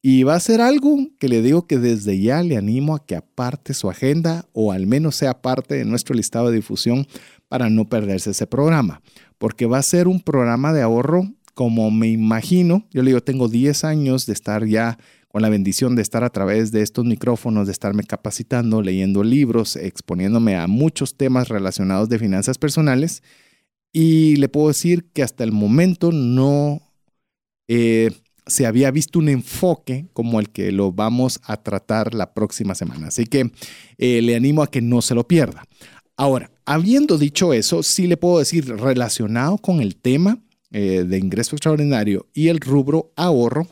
Y va a ser algo que le digo que desde ya le animo a que aparte su agenda o al menos sea parte de nuestro listado de difusión para no perderse ese programa. Porque va a ser un programa de ahorro como me imagino. Yo le digo, tengo 10 años de estar ya con la bendición de estar a través de estos micrófonos, de estarme capacitando, leyendo libros, exponiéndome a muchos temas relacionados de finanzas personales. Y le puedo decir que hasta el momento no... Eh, se había visto un enfoque como el que lo vamos a tratar la próxima semana. Así que eh, le animo a que no se lo pierda. Ahora, habiendo dicho eso, sí le puedo decir relacionado con el tema eh, de ingreso extraordinario y el rubro ahorro,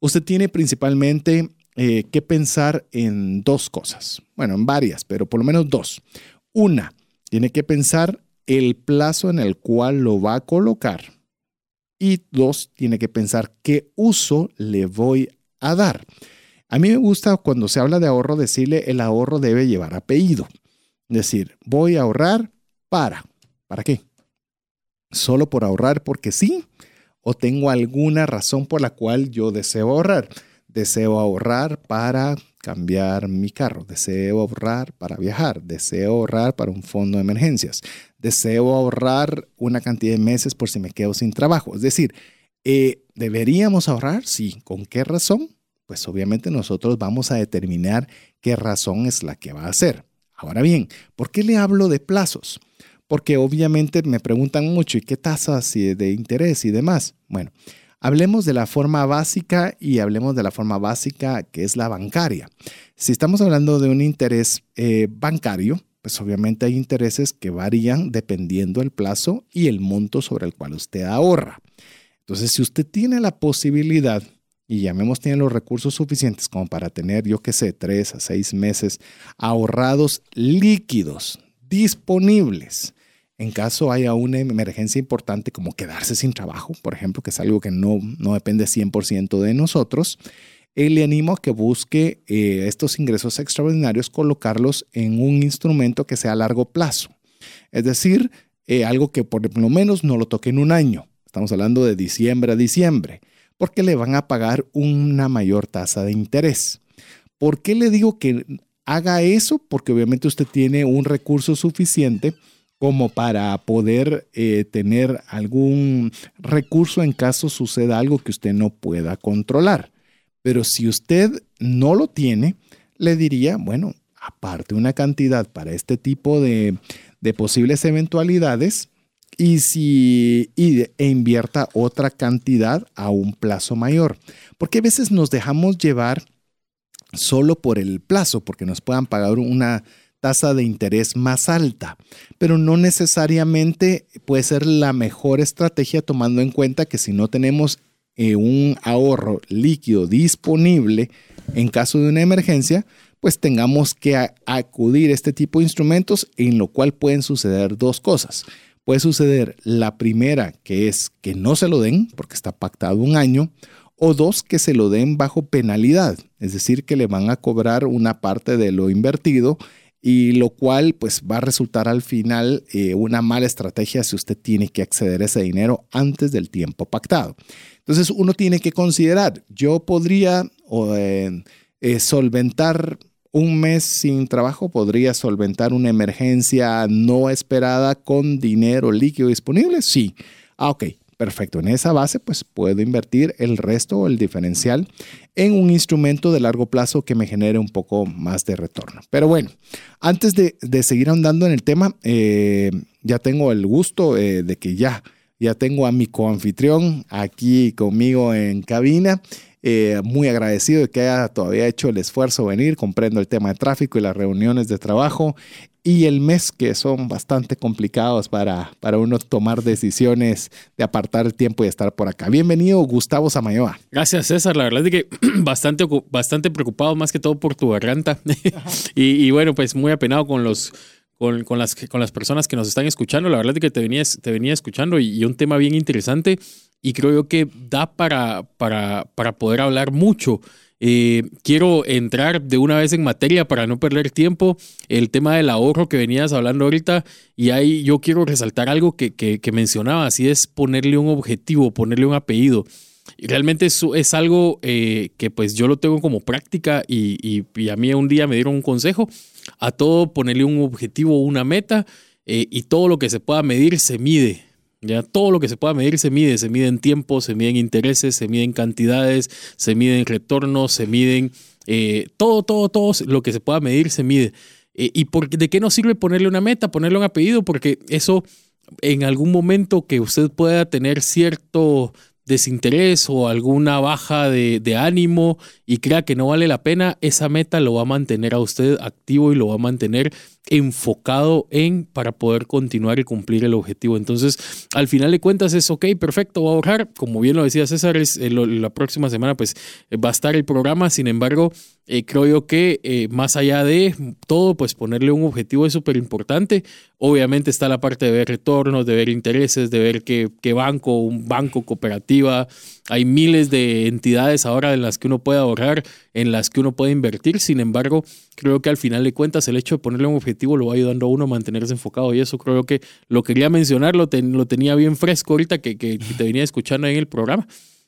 usted tiene principalmente eh, que pensar en dos cosas. Bueno, en varias, pero por lo menos dos. Una, tiene que pensar el plazo en el cual lo va a colocar y dos, tiene que pensar qué uso le voy a dar. A mí me gusta cuando se habla de ahorro decirle el ahorro debe llevar apellido. Es decir, voy a ahorrar para. ¿Para qué? ¿Solo por ahorrar porque sí? ¿O tengo alguna razón por la cual yo deseo ahorrar? Deseo ahorrar para cambiar mi carro, deseo ahorrar para viajar, deseo ahorrar para un fondo de emergencias, deseo ahorrar una cantidad de meses por si me quedo sin trabajo. Es decir, eh, ¿deberíamos ahorrar? Sí. ¿Con qué razón? Pues obviamente nosotros vamos a determinar qué razón es la que va a ser. Ahora bien, ¿por qué le hablo de plazos? Porque obviamente me preguntan mucho, ¿y qué tasas de interés y demás? Bueno, hablemos de la forma básica y hablemos de la forma básica que es la bancaria. Si estamos hablando de un interés eh, bancario, pues obviamente hay intereses que varían dependiendo el plazo y el monto sobre el cual usted ahorra. Entonces, si usted tiene la posibilidad y llamemos tiene los recursos suficientes como para tener, yo qué sé, tres a seis meses ahorrados líquidos, disponibles, en caso haya una emergencia importante como quedarse sin trabajo, por ejemplo, que es algo que no, no depende 100% de nosotros, él le animo a que busque eh, estos ingresos extraordinarios, colocarlos en un instrumento que sea a largo plazo. Es decir, eh, algo que por lo menos no lo toque en un año. Estamos hablando de diciembre a diciembre, porque le van a pagar una mayor tasa de interés. ¿Por qué le digo que haga eso? Porque obviamente usted tiene un recurso suficiente como para poder eh, tener algún recurso en caso suceda algo que usted no pueda controlar. Pero si usted no lo tiene, le diría, bueno, aparte una cantidad para este tipo de, posibles eventualidades y si e invierta otra cantidad a un plazo mayor. Porque a veces nos dejamos llevar solo por el plazo, porque nos puedan pagar una tasa de interés más alta, pero no necesariamente puede ser la mejor estrategia tomando en cuenta que si no tenemos eh, un ahorro líquido disponible en caso de una emergencia, pues tengamos que acudir a este tipo de instrumentos en lo cual pueden suceder dos cosas. Puede suceder la primera, que es que no se lo den porque está pactado un año, o dos, que se lo den bajo penalidad, es decir, que le van a cobrar una parte de lo invertido y lo cual pues va a resultar al final eh, una mala estrategia si usted tiene que acceder a ese dinero antes del tiempo pactado. Entonces uno tiene que considerar, yo podría eh, eh, solventar un mes sin trabajo, podría solventar una emergencia no esperada con dinero líquido disponible. Sí. Ah, ok, perfecto. En esa base, pues puedo invertir el resto o el diferencial en un instrumento de largo plazo que me genere un poco más de retorno. Pero bueno, antes de, seguir andando en el tema, eh, ya tengo el gusto de que ya ya tengo a mi coanfitrión aquí conmigo en cabina. Eh, muy agradecido de que haya todavía hecho el esfuerzo de venir. Comprendo el tema de tráfico y las reuniones de trabajo y el mes que son bastante complicados para, para uno tomar decisiones de apartar el tiempo y estar por acá. Bienvenido, Gustavo Samayoa. Gracias, César. La verdad es que bastante, bastante preocupado más que todo por tu garganta. y, y, bueno, pues muy apenado con los con, las, con las personas que nos están escuchando. La verdad es que te venía, te venía escuchando y, un tema bien interesante y creo yo que da para, para, para poder hablar mucho. Eh, quiero entrar de una vez en materia para no perder tiempo. El tema del ahorro que venías hablando ahorita y ahí yo quiero resaltar algo que, que, que mencionaba, así es ponerle un objetivo, ponerle un apellido. realmente eso es algo eh, que pues yo lo tengo como práctica y, a mí un día me dieron un consejo, a todo ponerle un objetivo, una meta eh, y todo lo que se pueda medir se mide. Ya todo lo que se pueda medir se mide, se mide en tiempo, se mide en intereses, se mide en cantidades, se mide en retornos, se miden eh, todo, todo, todo lo que se pueda medir se mide. ¿Y por, de qué nos sirve ponerle una meta, ponerle un apellido? Porque eso en algún momento que usted pueda tener cierto desinterés o alguna baja de, ánimo y crea que no vale la pena, esa meta lo va a mantener a usted activo y lo va a mantener enfocado en para poder continuar y cumplir el objetivo. Entonces, al final de cuentas es, ok, perfecto, voy a ahorrar. Como bien lo decía César, es, eh, la próxima semana pues eh, va a estar el programa. Sin embargo, eh, creo yo que más allá de todo, pues ponerle un objetivo es súper importante. Obviamente está la parte de ver retornos, de ver intereses, de ver qué, qué banco, un banco, cooperativa, hay miles de entidades ahora en las que uno puede ahorrar, en las que uno puede invertir. Sin embargo, creo que al final de cuentas el hecho de ponerle un objetivo lo va ayudando a uno a mantenerse enfocado. Y eso creo que lo quería mencionar, lo, lo tenía bien fresco ahorita que, que, te venía escuchando en el programa.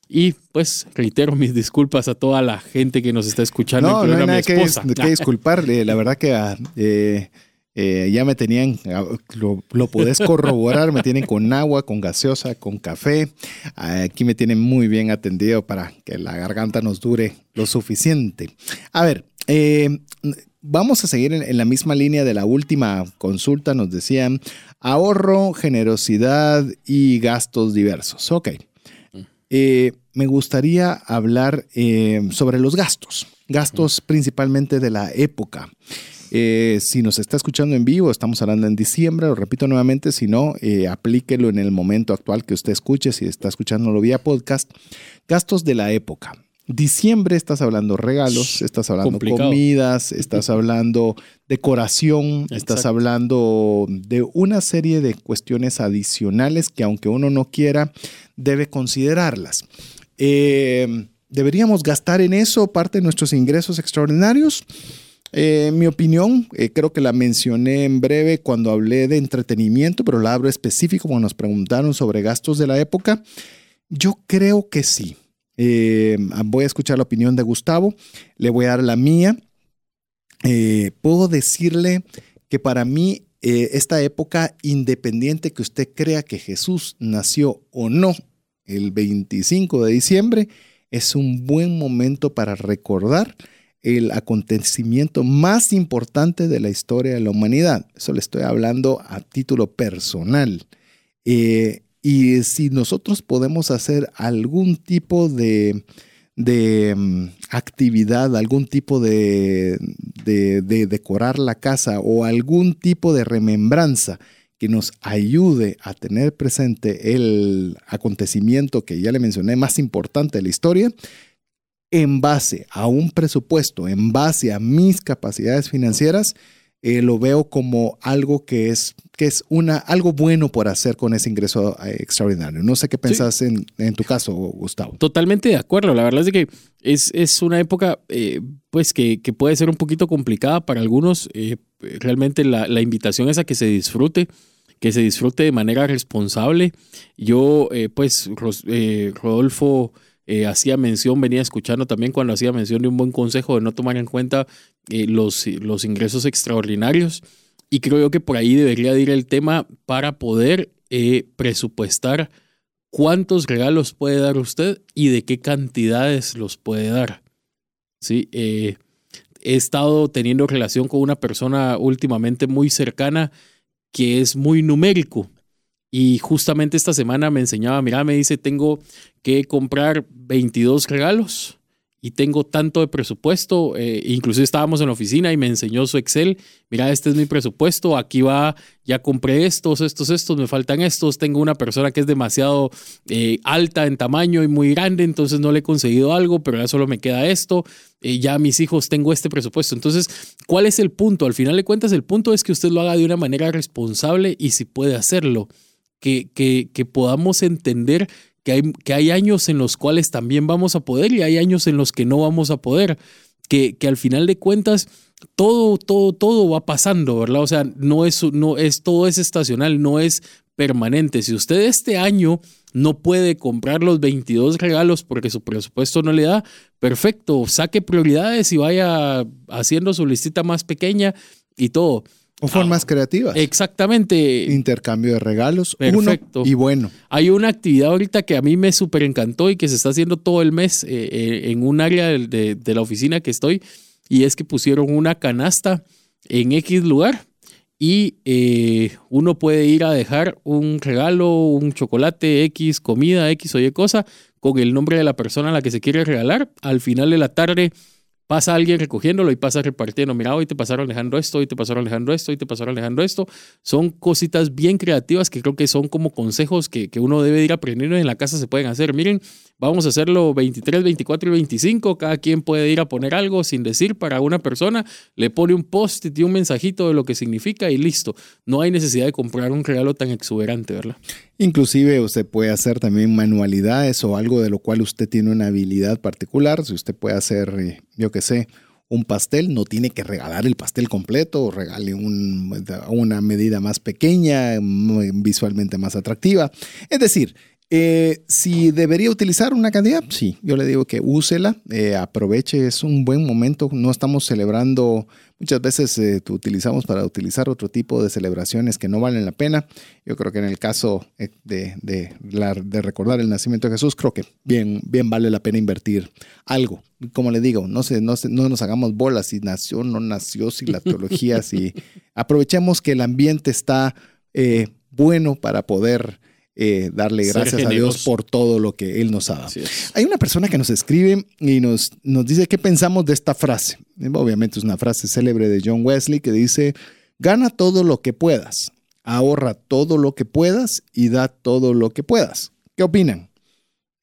Y pues reitero mis disculpas a toda la gente que nos está escuchando. No, no hay nada que, que, disculparle. La verdad que ah, eh, eh, ya me tenían, ah, lo, lo podés corroborar, me tienen con agua, con gaseosa, con café. Aquí me tienen muy bien atendido para que la garganta nos dure lo suficiente. A ver, eh, vamos a seguir en, la misma línea de la última consulta. Nos decían ahorro, generosidad y gastos diversos. Ok. Eh, me gustaría hablar sobre los gastos, gastos principalmente de la época. Eh, si nos está escuchando en vivo, estamos hablando en diciembre, lo repito nuevamente, si no, eh, aplíquelo en el momento actual que usted escuche, si está escuchándolo vía podcast. Gastos de la época. Diciembre estás hablando regalos, estás hablando comidas, estás hablando decoración, estás hablando de una serie de cuestiones adicionales que aunque uno no quiera, debe considerarlas. Eh, ¿Deberíamos gastar en eso parte de nuestros ingresos extraordinarios? Eh, mi opinión, eh, creo que la mencioné en breve cuando hablé de entretenimiento, pero la abro específico cuando nos preguntaron sobre gastos de la época. Yo creo que sí. Eh, voy a escuchar la opinión de Gustavo, le voy a dar la mía. puedo decirle que para mí esta época, independiente que usted crea que Jesús nació o no el 25 de diciembre, es un buen momento para recordar el acontecimiento más importante de la historia de la humanidad. Eso le estoy hablando a título personal. Eh, y si nosotros podemos hacer algún tipo de, mm, actividad, algún tipo de, de, decorar la casa o algún tipo de remembranza que nos ayude a tener presente el acontecimiento que ya le mencioné más importante de la historia, en base a un presupuesto, en base a mis capacidades financieras, eh, lo veo como algo que es, que es una, algo bueno por hacer con ese ingreso eh, extraordinario. No sé qué pensás en, tu caso, Gustavo. Totalmente de acuerdo. La verdad es que es, es una época eh, pues que, que, puede ser un poquito complicada para algunos. realmente la, la, invitación es a que se disfrute, que se disfrute de manera responsable. Yo, pues, Rodolfo eh, hacía mención, venía escuchando también cuando hacía mención de un buen consejo de no tomar en cuenta eh, los, los ingresos extraordinarios. Y creo que por ahí debería ir el tema para poder eh, presupuestar cuántos regalos puede dar usted y de qué cantidades los puede dar. ¿Sí? he estado teniendo relación con una persona últimamente muy cercana que es muy numérico y justamente esta semana me enseñaba, mira, me dice, tengo que comprar 22 regalos y tengo tanto de presupuesto. Eh, inclusive estábamos en la oficina y me enseñó su Excel. Mira, este es mi presupuesto. Aquí va, ya compré estos, estos, estos, me faltan estos. Tengo una persona que es demasiado eh, alta en tamaño y muy grande, entonces no le he conseguido algo, pero ya solo me queda esto. Eh, ya mis hijos tengo este presupuesto. Entonces, ¿cuál es el punto? Al final de cuentas, el punto es que usted lo haga de una manera responsable y si puede hacerlo que, que, podamos entender que hay, que años en los cuales también vamos a poder y hay años en los que no vamos a poder. Que, que al final de cuentas todo, todo, todo va pasando, ¿verdad? O sea, no es, no es, todo es estacional, no es permanente. Si usted este año no puede comprar los 22 regalos porque su presupuesto no le da, perfecto, saque prioridades y vaya haciendo su listita más pequeña y todo. O formas creativas. Exactamente. Intercambio de regalos. Perfecto. y bueno. Hay una actividad ahorita que a mí me súper encantó y que se está haciendo todo el mes eh, eh, en un área de, de, la oficina que estoy y es que pusieron una canasta en X lugar y eh, uno puede ir a dejar un regalo, un chocolate X, comida X o Y cosa con el nombre de la persona a la que se quiere regalar. Al final de la tarde pasa alguien recogiéndolo y pasa repartiendo. Mira, hoy te pasaron dejando esto, hoy te pasaron dejando esto, hoy te pasaron dejando esto. Son cositas bien creativas que creo que son como consejos que, que uno debe ir aprendiendo en la casa se pueden hacer. Miren, vamos a hacerlo 23, 24 y 25. Cada quien puede ir a poner algo sin decir para una persona. Le pone un post y un mensajito de lo que significa y listo. No hay necesidad de comprar un regalo tan exuberante, ¿verdad? Inclusive usted puede hacer también manualidades o algo de lo cual usted tiene una habilidad particular. Si usted puede hacer, eh, yo qué sé, un pastel, no tiene que regalar el pastel completo o regale una medida más pequeña, visualmente más atractiva. Es decir, eh, si debería utilizar una cantidad, sí, yo le digo que úsela, eh, aproveche, es un buen momento. No estamos celebrando, muchas veces eh, utilizamos para utilizar otro tipo de celebraciones que no valen la pena. Yo creo que en el caso de, de, de, recordar el nacimiento de Jesús, creo que bien, bien vale la pena invertir algo. Como le digo, no, se, no, no nos hagamos bolas si nació, no nació, si la teología, si aprovechemos que el ambiente está bueno para poder eh, darle gracias a Dios por todo lo que Él nos ha dado. Hay una persona que nos escribe y nos, nos dice qué pensamos de esta frase. Obviamente es una frase célebre de John Wesley que dice, gana todo lo que puedas, ahorra todo lo que puedas y da todo lo que puedas. ¿Qué opinan?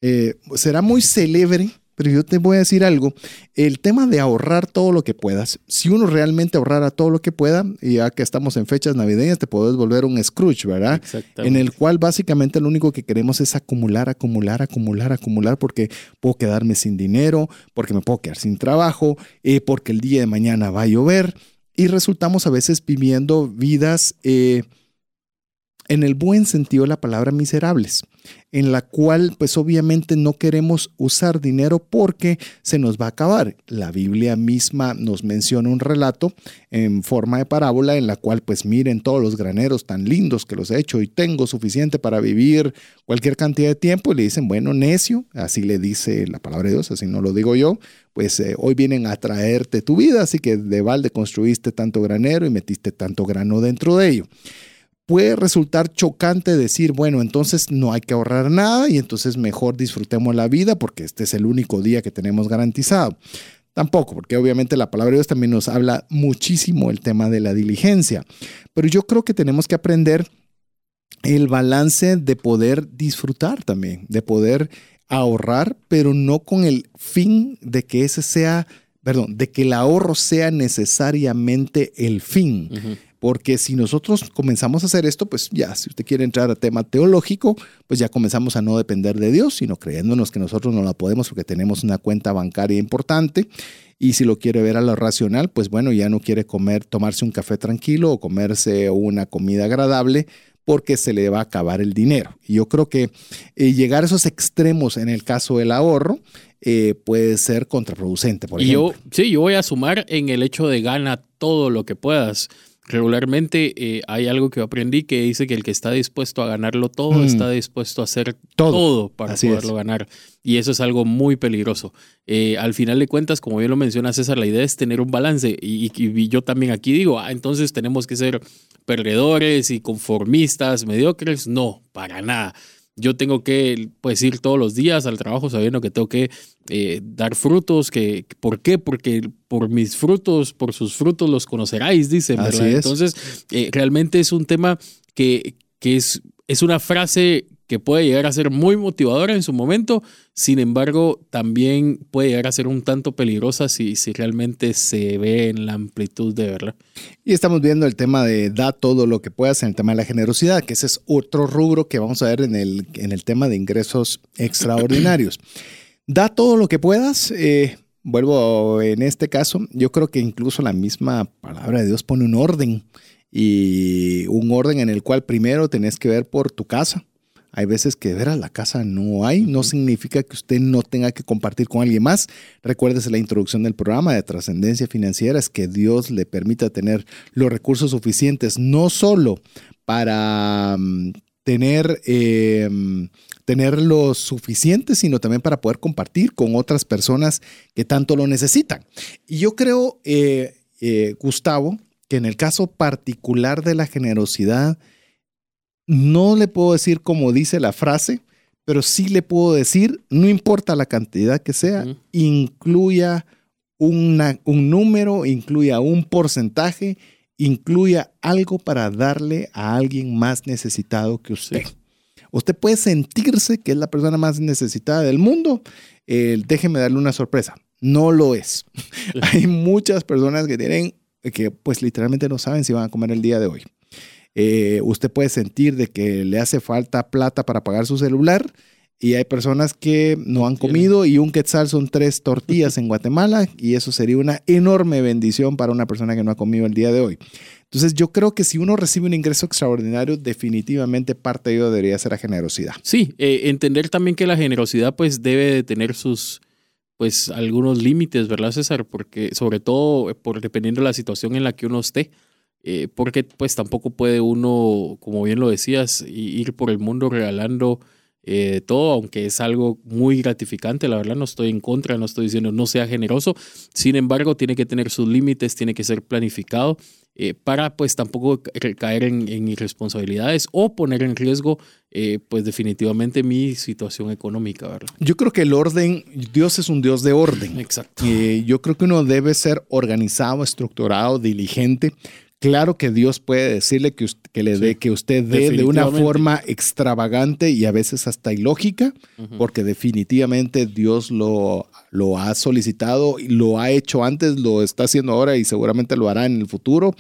Eh, será muy célebre pero yo te voy a decir algo, el tema de ahorrar todo lo que puedas, si uno realmente ahorrara todo lo que pueda, y ya que estamos en fechas navideñas, te puedes volver un Scrooge, ¿verdad? En el cual básicamente lo único que queremos es acumular, acumular, acumular, acumular, porque puedo quedarme sin dinero, porque me puedo quedar sin trabajo, eh, porque el día de mañana va a llover, y resultamos a veces viviendo vidas... Eh, en el buen sentido de la palabra miserables, en la cual pues obviamente no queremos usar dinero porque se nos va a acabar. La Biblia misma nos menciona un relato en forma de parábola en la cual pues miren todos los graneros tan lindos que los he hecho y tengo suficiente para vivir cualquier cantidad de tiempo y le dicen, bueno, necio, así le dice la palabra de Dios, así no lo digo yo, pues eh, hoy vienen a traerte tu vida, así que de balde construiste tanto granero y metiste tanto grano dentro de ello puede resultar chocante decir, bueno, entonces no hay que ahorrar nada y entonces mejor disfrutemos la vida porque este es el único día que tenemos garantizado. Tampoco, porque obviamente la palabra de Dios también nos habla muchísimo el tema de la diligencia. Pero yo creo que tenemos que aprender el balance de poder disfrutar también, de poder ahorrar, pero no con el fin de que ese sea, perdón, de que el ahorro sea necesariamente el fin. Porque si nosotros comenzamos a hacer esto, pues ya, si usted quiere entrar a tema teológico, pues ya comenzamos a no depender de Dios, sino creyéndonos que nosotros no la podemos porque tenemos una cuenta bancaria importante. Y si lo quiere ver a lo racional, pues bueno, ya no quiere comer, tomarse un café tranquilo o comerse una comida agradable porque se le va a acabar el dinero. Y yo creo que eh, llegar a esos extremos en el caso del ahorro eh, puede ser contraproducente. Por y ejemplo. yo, sí, yo voy a sumar en el hecho de gana todo lo que puedas regularmente eh, hay algo que aprendí que dice que el que está dispuesto a ganarlo todo mm. está dispuesto a hacer todo, para poderlo ganar. Y eso es algo muy peligroso. Eh, al final de cuentas, como bien lo menciona César, la idea es tener un balance. Y, y, yo también aquí digo, ah, entonces tenemos que ser perdedores y conformistas, mediocres. No, para nada yo tengo que pues ir todos los días al trabajo sabiendo que tengo que eh, dar frutos, que ¿por qué? Porque por mis frutos, por sus frutos los conoceráis, dice. Entonces, eh, realmente es un tema que, que es, es una frase que puede llegar a ser muy motivadora en su momento, sin embargo, también puede llegar a ser un tanto peligrosa si, si realmente se ve en la amplitud de verla. Y estamos viendo el tema de da todo lo que puedas en el tema de la generosidad, que ese es otro rubro que vamos a ver en el, en el tema de ingresos extraordinarios. da todo lo que puedas. Eh, vuelvo en este caso, yo creo que incluso la misma palabra de Dios pone un orden y un orden en el cual primero tenés que ver por tu casa. Hay veces que ver a la casa no hay, no significa que usted no tenga que compartir con alguien más. Recuérdese la introducción del programa de trascendencia financiera, es que Dios le permita tener los recursos suficientes, no solo para mm, tener, eh, tener lo suficiente, sino también para poder compartir con otras personas que tanto lo necesitan. Y yo creo, eh, eh, Gustavo, que en el caso particular de la generosidad, no le puedo decir como dice la frase, pero sí le puedo decir, no importa la cantidad que sea, incluya un número, incluya un porcentaje incluya algo para darle a alguien más necesitado que usted. Usted puede sentirse que es la persona más necesitada del mundo. déjeme darle una sorpresa. No lo es. Hay muchas personas que tienen, que pues literalmente no saben si van a comer el día de hoy. Eh, usted puede sentir de que le hace falta plata para pagar su celular y hay personas que no han comido y un quetzal son tres tortillas en Guatemala y eso sería una enorme bendición para una persona que no ha comido el día de hoy. Entonces yo creo que si uno recibe un ingreso extraordinario, definitivamente parte de ello debería ser la generosidad. Sí, eh, entender también que la generosidad pues debe de tener sus pues algunos límites, ¿verdad César? Porque sobre todo eh, por dependiendo de la situación en la que uno esté. Eh, porque pues tampoco puede uno, como bien lo decías, ir por el mundo regalando eh, todo, aunque es algo muy gratificante, la verdad no estoy en contra, no estoy diciendo no sea generoso, sin embargo tiene que tener sus límites, tiene que ser planificado eh, para pues tampoco caer en, irresponsabilidades o poner en riesgo eh, pues definitivamente mi situación económica, ¿verdad? Yo creo que el orden, Dios es un Dios de orden. Exacto. yo creo que uno debe ser organizado, estructurado, diligente, Claro que Dios puede decirle que, que le dé, que usted dé de una forma extravagante y a veces hasta ilógica, porque definitivamente Dios lo, lo ha solicitado, lo ha hecho antes, lo está haciendo ahora y seguramente lo hará en el futuro,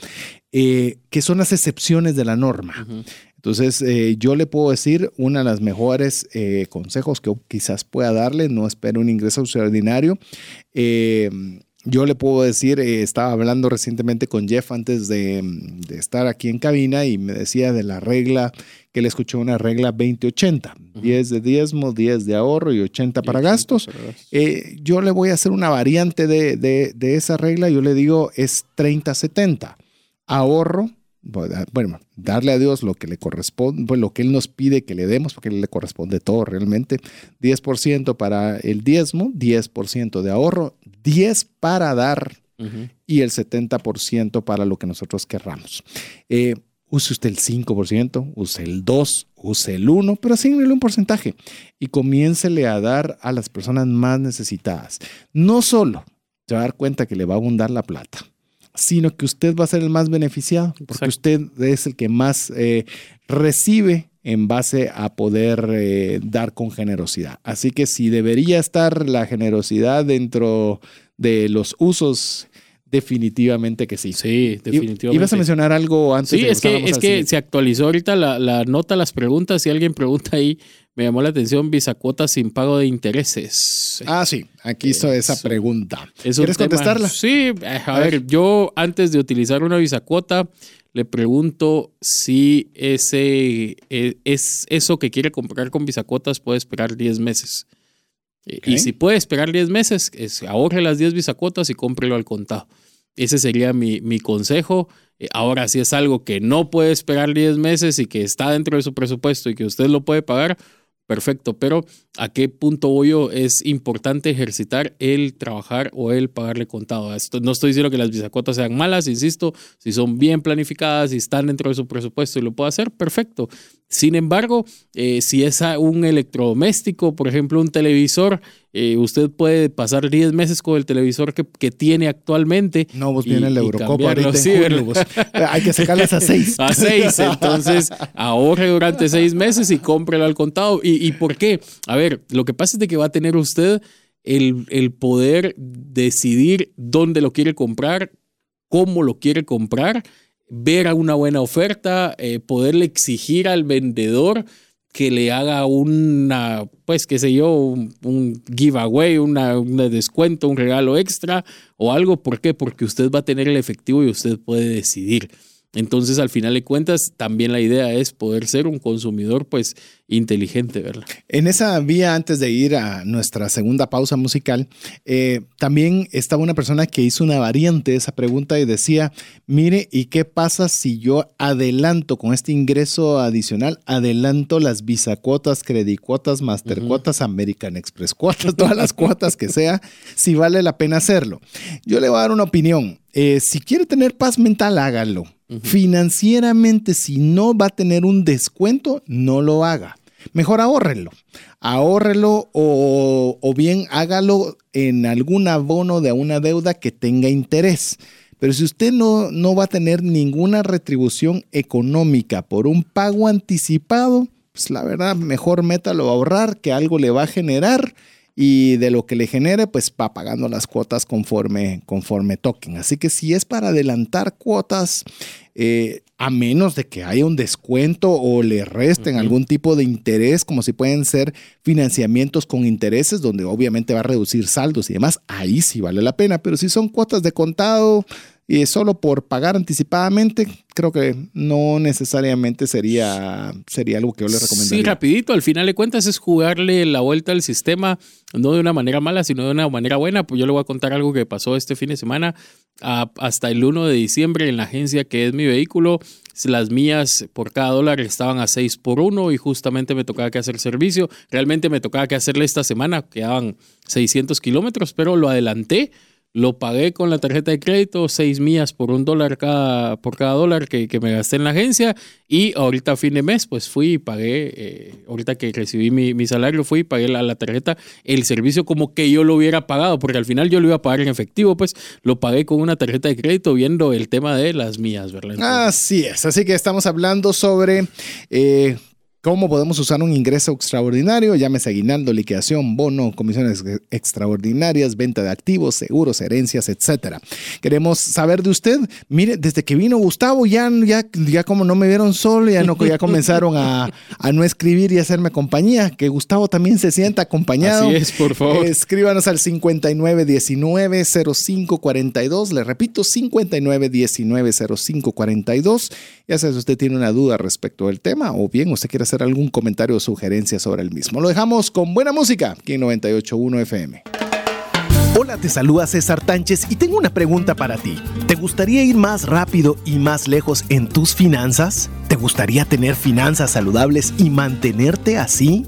eh, que son las excepciones de la norma. Entonces, eh, yo le puedo decir, una de las mejores eh, consejos que quizás pueda darle, no espero un ingreso extraordinario. Yo le puedo decir, eh, estaba hablando recientemente con Jeff antes de, estar aquí en cabina y me decía de la regla, que le escuchó una regla 20-80, 10 de diezmo, 10 de ahorro y 80 para gastos. Eh, yo le voy a hacer una variante de, de esa regla, yo le digo es 30-70, ahorro bueno, darle a Dios lo que le corresponde, pues lo que Él nos pide que le demos, porque Él le corresponde todo realmente. 10% para el diezmo, 10% de ahorro, 10% para dar y el 70% para lo que nosotros querramos. Eh, use usted el 5%, use el 2%, use el 1%, pero asignele un porcentaje y comiéncele a dar a las personas más necesitadas. No solo se va a dar cuenta que le va a abundar la plata, sino que usted va a ser el más beneficiado, porque usted es el que más eh, recibe en base a poder eh, dar con generosidad. Así que si debería estar la generosidad dentro de los usos definitivamente que sí. Sí, definitivamente. Ibas a mencionar algo antes. Sí, es que, es que se actualizó ahorita la, la, nota, las preguntas. Si alguien pregunta ahí, me llamó la atención, cuota sin pago de intereses. Ah, sí, aquí está esa pregunta. ¿Quieres contestarla? Sí, a, ver, yo antes de utilizar una cuota le pregunto si ese e, es eso que quiere comprar con bisacuotas puede esperar 10 meses. Eh, y si puede esperar 10 meses, es, ahorre las 10 bisacuotas y cómprelo al contado. Ese sería mi, mi consejo. Eh, ahora, si es algo que no puede esperar 10 meses y que está dentro de su presupuesto y que usted lo puede pagar, perfecto, pero ¿a qué punto voy yo? Es importante ejercitar el trabajar o el pagarle contado. Esto, no estoy diciendo que las bisacuotas sean malas, insisto, si son bien planificadas, y están dentro de su presupuesto y lo puedo hacer, perfecto. Sin embargo, eh, si es un electrodoméstico, por ejemplo, un televisor, eh, usted puede pasar 10 meses con el televisor que, que tiene actualmente. No, vos viene la Eurocopa ahorita Hay que sacarlas a 6. A 6. Entonces, ahorre durante 6 meses y cómprelo al contado. ¿Y, ¿Y por qué? A ver, lo que pasa es de que va a tener usted el, el poder decidir dónde lo quiere comprar, cómo lo quiere comprar ver a una buena oferta, eh, poderle exigir al vendedor que le haga una, pues qué sé yo, un, giveaway, una, un descuento, un regalo extra o algo. ¿Por qué? Porque usted va a tener el efectivo y usted puede decidir. Entonces, al final de cuentas, también la idea es poder ser un consumidor, pues, inteligente, ¿verdad? En esa vía, antes de ir a nuestra segunda pausa musical, eh, también estaba una persona que hizo una variante de esa pregunta y decía, mire, ¿y qué pasa si yo adelanto con este ingreso adicional, adelanto las visa cuotas, credit cuotas, master cuotas, American Express cuotas, todas las cuotas que sea, si vale la pena hacerlo? Yo le voy a dar una opinión. Eh, si quiere tener paz mental, hágalo. Financieramente, si no va a tener un descuento, no lo haga. Mejor ahórrenlo. Ahórrelo o, o bien hágalo en algún abono de una deuda que tenga interés. Pero si usted no, no va a tener ninguna retribución económica por un pago anticipado, pues la verdad, mejor métalo a ahorrar que algo le va a generar y de lo que le genere, pues va pagando las cuotas conforme, conforme toquen. Así que si es para adelantar cuotas, eh, a menos de que haya un descuento o le resten algún tipo de interés, como si pueden ser financiamientos con intereses, donde obviamente va a reducir saldos y demás, ahí sí vale la pena. Pero si son cuotas de contado, y solo por pagar anticipadamente, creo que no necesariamente sería, sería algo que yo le recomendaría. Sí, rapidito, al final de cuentas es jugarle la vuelta al sistema, no de una manera mala, sino de una manera buena. Pues yo le voy a contar algo que pasó este fin de semana. hasta el 1 de diciembre en la agencia que es mi vehículo, las mías por cada dólar estaban a 6 por 1 y justamente me tocaba que hacer servicio. Realmente me tocaba que hacerle esta semana, quedaban 600 kilómetros, pero lo adelanté lo pagué con la tarjeta de crédito, seis millas por un dólar cada, por cada dólar que, me gasté en la agencia. Y ahorita a fin de mes, pues fui y pagué, eh, ahorita que recibí mi, salario, fui y pagué la, la, tarjeta, el servicio como que yo lo hubiera pagado, porque al final yo lo iba a pagar en efectivo, pues lo pagué con una tarjeta de crédito viendo el tema de las mías, ¿verdad? Así es, así que estamos hablando sobre... Eh, ¿Cómo podemos usar un ingreso extraordinario? Llámese aguinaldo, liquidación, bono, comisiones extraordinarias, venta de activos, seguros, herencias, etcétera. Queremos saber de usted. Mire, desde que vino Gustavo, ya, ya, ya como no me vieron solo, ya, no, ya comenzaron a, no escribir y hacerme compañía. Que Gustavo también se sienta acompañado. Así es, por favor. escríbanos al 5919-0542. Le repito, 5919-0542. Ya sea si usted tiene una duda respecto del tema o bien usted quiere hacer algún comentario o sugerencia sobre el mismo. Lo dejamos con buena música aquí en 98.1 FM. Hola, te saluda César Tánchez y tengo una pregunta para ti. ¿Te gustaría ir más rápido y más lejos en tus finanzas? ¿Te gustaría tener finanzas saludables y mantenerte así?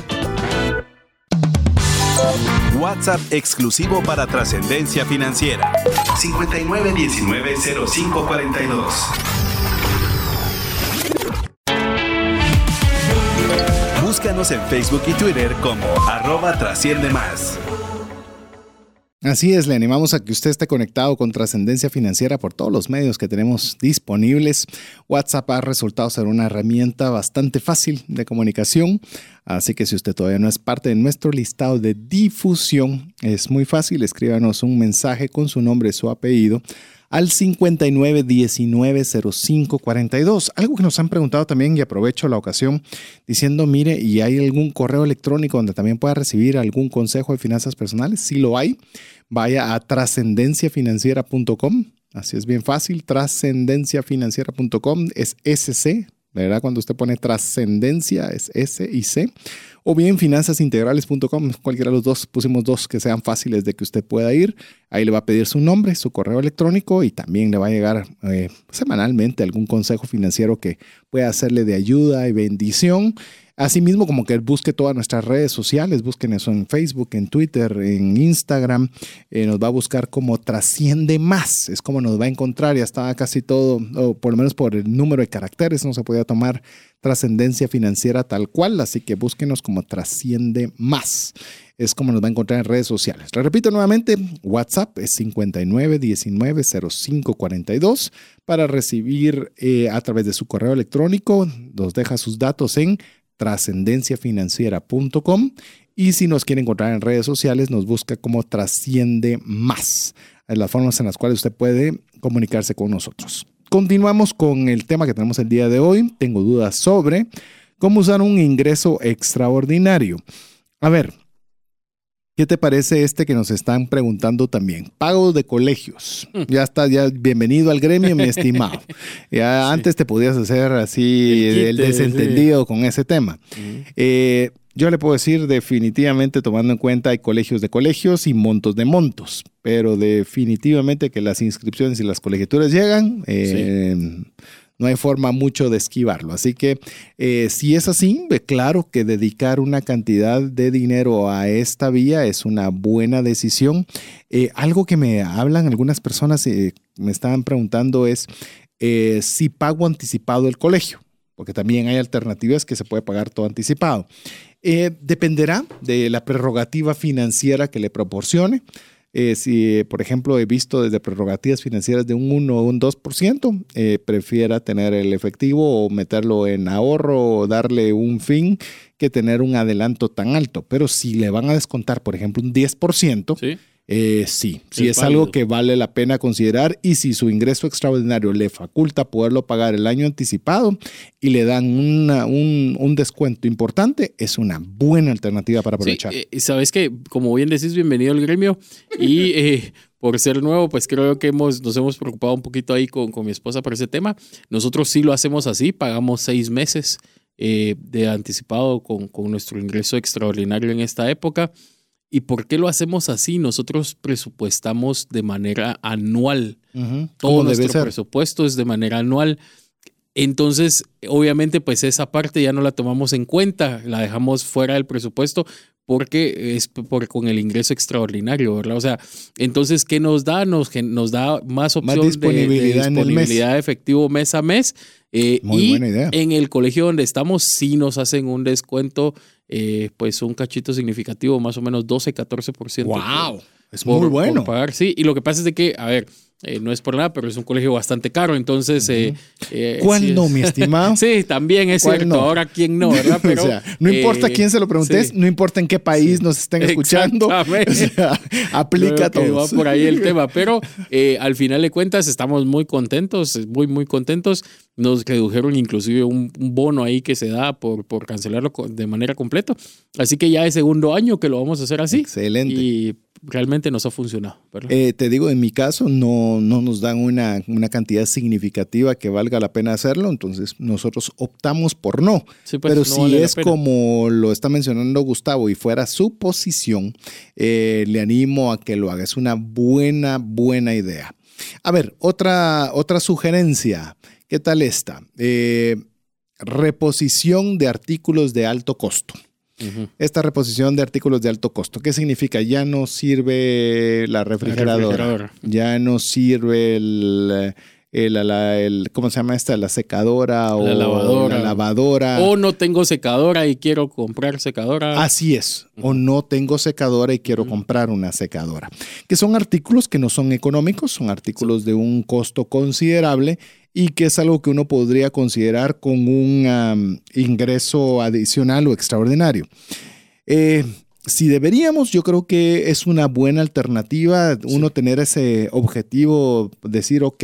WhatsApp exclusivo para trascendencia financiera. 59190542. Búscanos en Facebook y Twitter como arroba trasciende. Así es, le animamos a que usted esté conectado con trascendencia financiera por todos los medios que tenemos disponibles. WhatsApp ha resultado ser una herramienta bastante fácil de comunicación, así que si usted todavía no es parte de nuestro listado de difusión, es muy fácil, escríbanos un mensaje con su nombre su apellido al 59190542. Algo que nos han preguntado también y aprovecho la ocasión diciendo, mire, ¿y hay algún correo electrónico donde también pueda recibir algún consejo de finanzas personales? Si lo hay, vaya a trascendenciafinanciera.com. Así es bien fácil, trascendenciafinanciera.com es SC, ¿verdad? Cuando usted pone trascendencia es S y C o bien finanzasintegrales.com, cualquiera de los dos, pusimos dos que sean fáciles de que usted pueda ir. Ahí le va a pedir su nombre, su correo electrónico y también le va a llegar eh, semanalmente algún consejo financiero que pueda hacerle de ayuda y bendición. Asimismo, como que busque todas nuestras redes sociales, busquen eso en Facebook, en Twitter, en Instagram, eh, nos va a buscar como trasciende más, es como nos va a encontrar, ya está casi todo, o por lo menos por el número de caracteres, no se podía tomar trascendencia financiera tal cual, así que búsquenos como trasciende más. Es como nos va a encontrar en redes sociales. Le repito nuevamente, WhatsApp es 59190542 para recibir eh, a través de su correo electrónico. Nos deja sus datos en trascendenciafinanciera.com y si nos quiere encontrar en redes sociales nos busca como trasciende más. Las formas en las cuales usted puede comunicarse con nosotros. Continuamos con el tema que tenemos el día de hoy. Tengo dudas sobre cómo usar un ingreso extraordinario. A ver, ¿Qué te parece este que nos están preguntando también? Pagos de colegios. Mm. Ya está, ya bienvenido al gremio, mi estimado. Ya antes te podías hacer así el, desentendido con ese tema. Eh, yo le puedo decir definitivamente tomando en cuenta hay colegios de colegios y montos de montos, pero definitivamente que las inscripciones y las colegiaturas llegan, eh, no hay forma mucho de esquivarlo. Así que eh, si es así, claro que dedicar una cantidad de dinero a esta vía es una buena decisión. Eh, algo que me hablan algunas personas, me estaban preguntando es si pago anticipado el colegio, porque también hay alternativas que se puede pagar todo anticipado. Eh, dependerá de la prerrogativa financiera que le proporcione. Eh, si, por ejemplo, he visto desde prerrogativas financieras de un 1 o un 2%, eh, prefiera tener el efectivo o meterlo en ahorro o darle un fin que tener un adelanto tan alto. Pero si le van a descontar, por ejemplo, un 10%, ¿Sí? Eh, sí, sí es, algo que vale la pena considerar y si su ingreso extraordinario le faculta poderlo pagar el año anticipado y le dan un, descuento importante, es una buena alternativa para aprovechar. Sí, eh, Sabes que, como bien decís, bienvenido al gremio y eh, por ser nuevo, pues creo que hemos, nos hemos preocupado un poquito ahí con, mi esposa por ese tema. Nosotros sí lo hacemos así, pagamos seis meses de anticipado con, con nuestro ingreso extraordinario en esta época. ¿Y por qué lo hacemos así? Nosotros presupuestamos de manera anual. Todo nuestro presupuesto es de manera anual. Entonces, obviamente, pues esa parte ya no la tomamos en cuenta, la dejamos fuera del presupuesto porque es por, con el ingreso extraordinario, ¿verdad? O sea, entonces, ¿qué nos da? Nos, nos da más opción disponibilidad, de, disponibilidad efectivo mes a mes. Eh, Muy buena idea. En el colegio donde estamos, sí nos hacen un descuento eh, pues un cachito significativo, más o menos 12, 14%. ¡Wow! es muy bueno. pagar, sí. Y lo que pasa es de que, a ver, eh, no es por nada, pero es un colegio bastante caro, entonces... Eh, eh ¿Cuál no, mi estimado? sí, también es cierto. Ahora, ¿quién no, verdad? Pero, o sea, no importa quién se lo preguntes, no importa en qué país nos estén escuchando. O sea, aplica a todos. Va por ahí el tema, pero al final de cuentas estamos muy contentos, muy, muy contentos. Nos redujeron inclusive un, bono ahí que se da por, por cancelarlo de manera completa. Así que ya es segundo año que lo vamos a hacer así. Excelente. Y realmente nos ha funcionado. Eh, te digo, en mi caso no, no nos dan una, una, cantidad significativa que valga la pena hacerlo, entonces nosotros optamos por no. Pues, Pero si es como lo está mencionando Gustavo y fuera su posición, eh, le animo a que lo haga. Es una buena, buena idea. A ver, otra, otra sugerencia. ¿Qué tal esta? Eh, reposición de artículos de alto costo. Esta reposición de artículos de alto costo, ¿qué significa? Ya no sirve la refrigeradora, ya no sirve el, el, ¿cómo se llama esta? La secadora o lavadora. la lavadora. O no tengo secadora y quiero comprar secadora. Así es. O no tengo secadora y quiero comprar una secadora. Que son artículos que no son económicos, son artículos de un costo considerable y que es algo que uno podría considerar con un ingreso adicional o extraordinario. Eh, si deberíamos, yo creo que es una buena alternativa uno tener ese objetivo, decir, ok,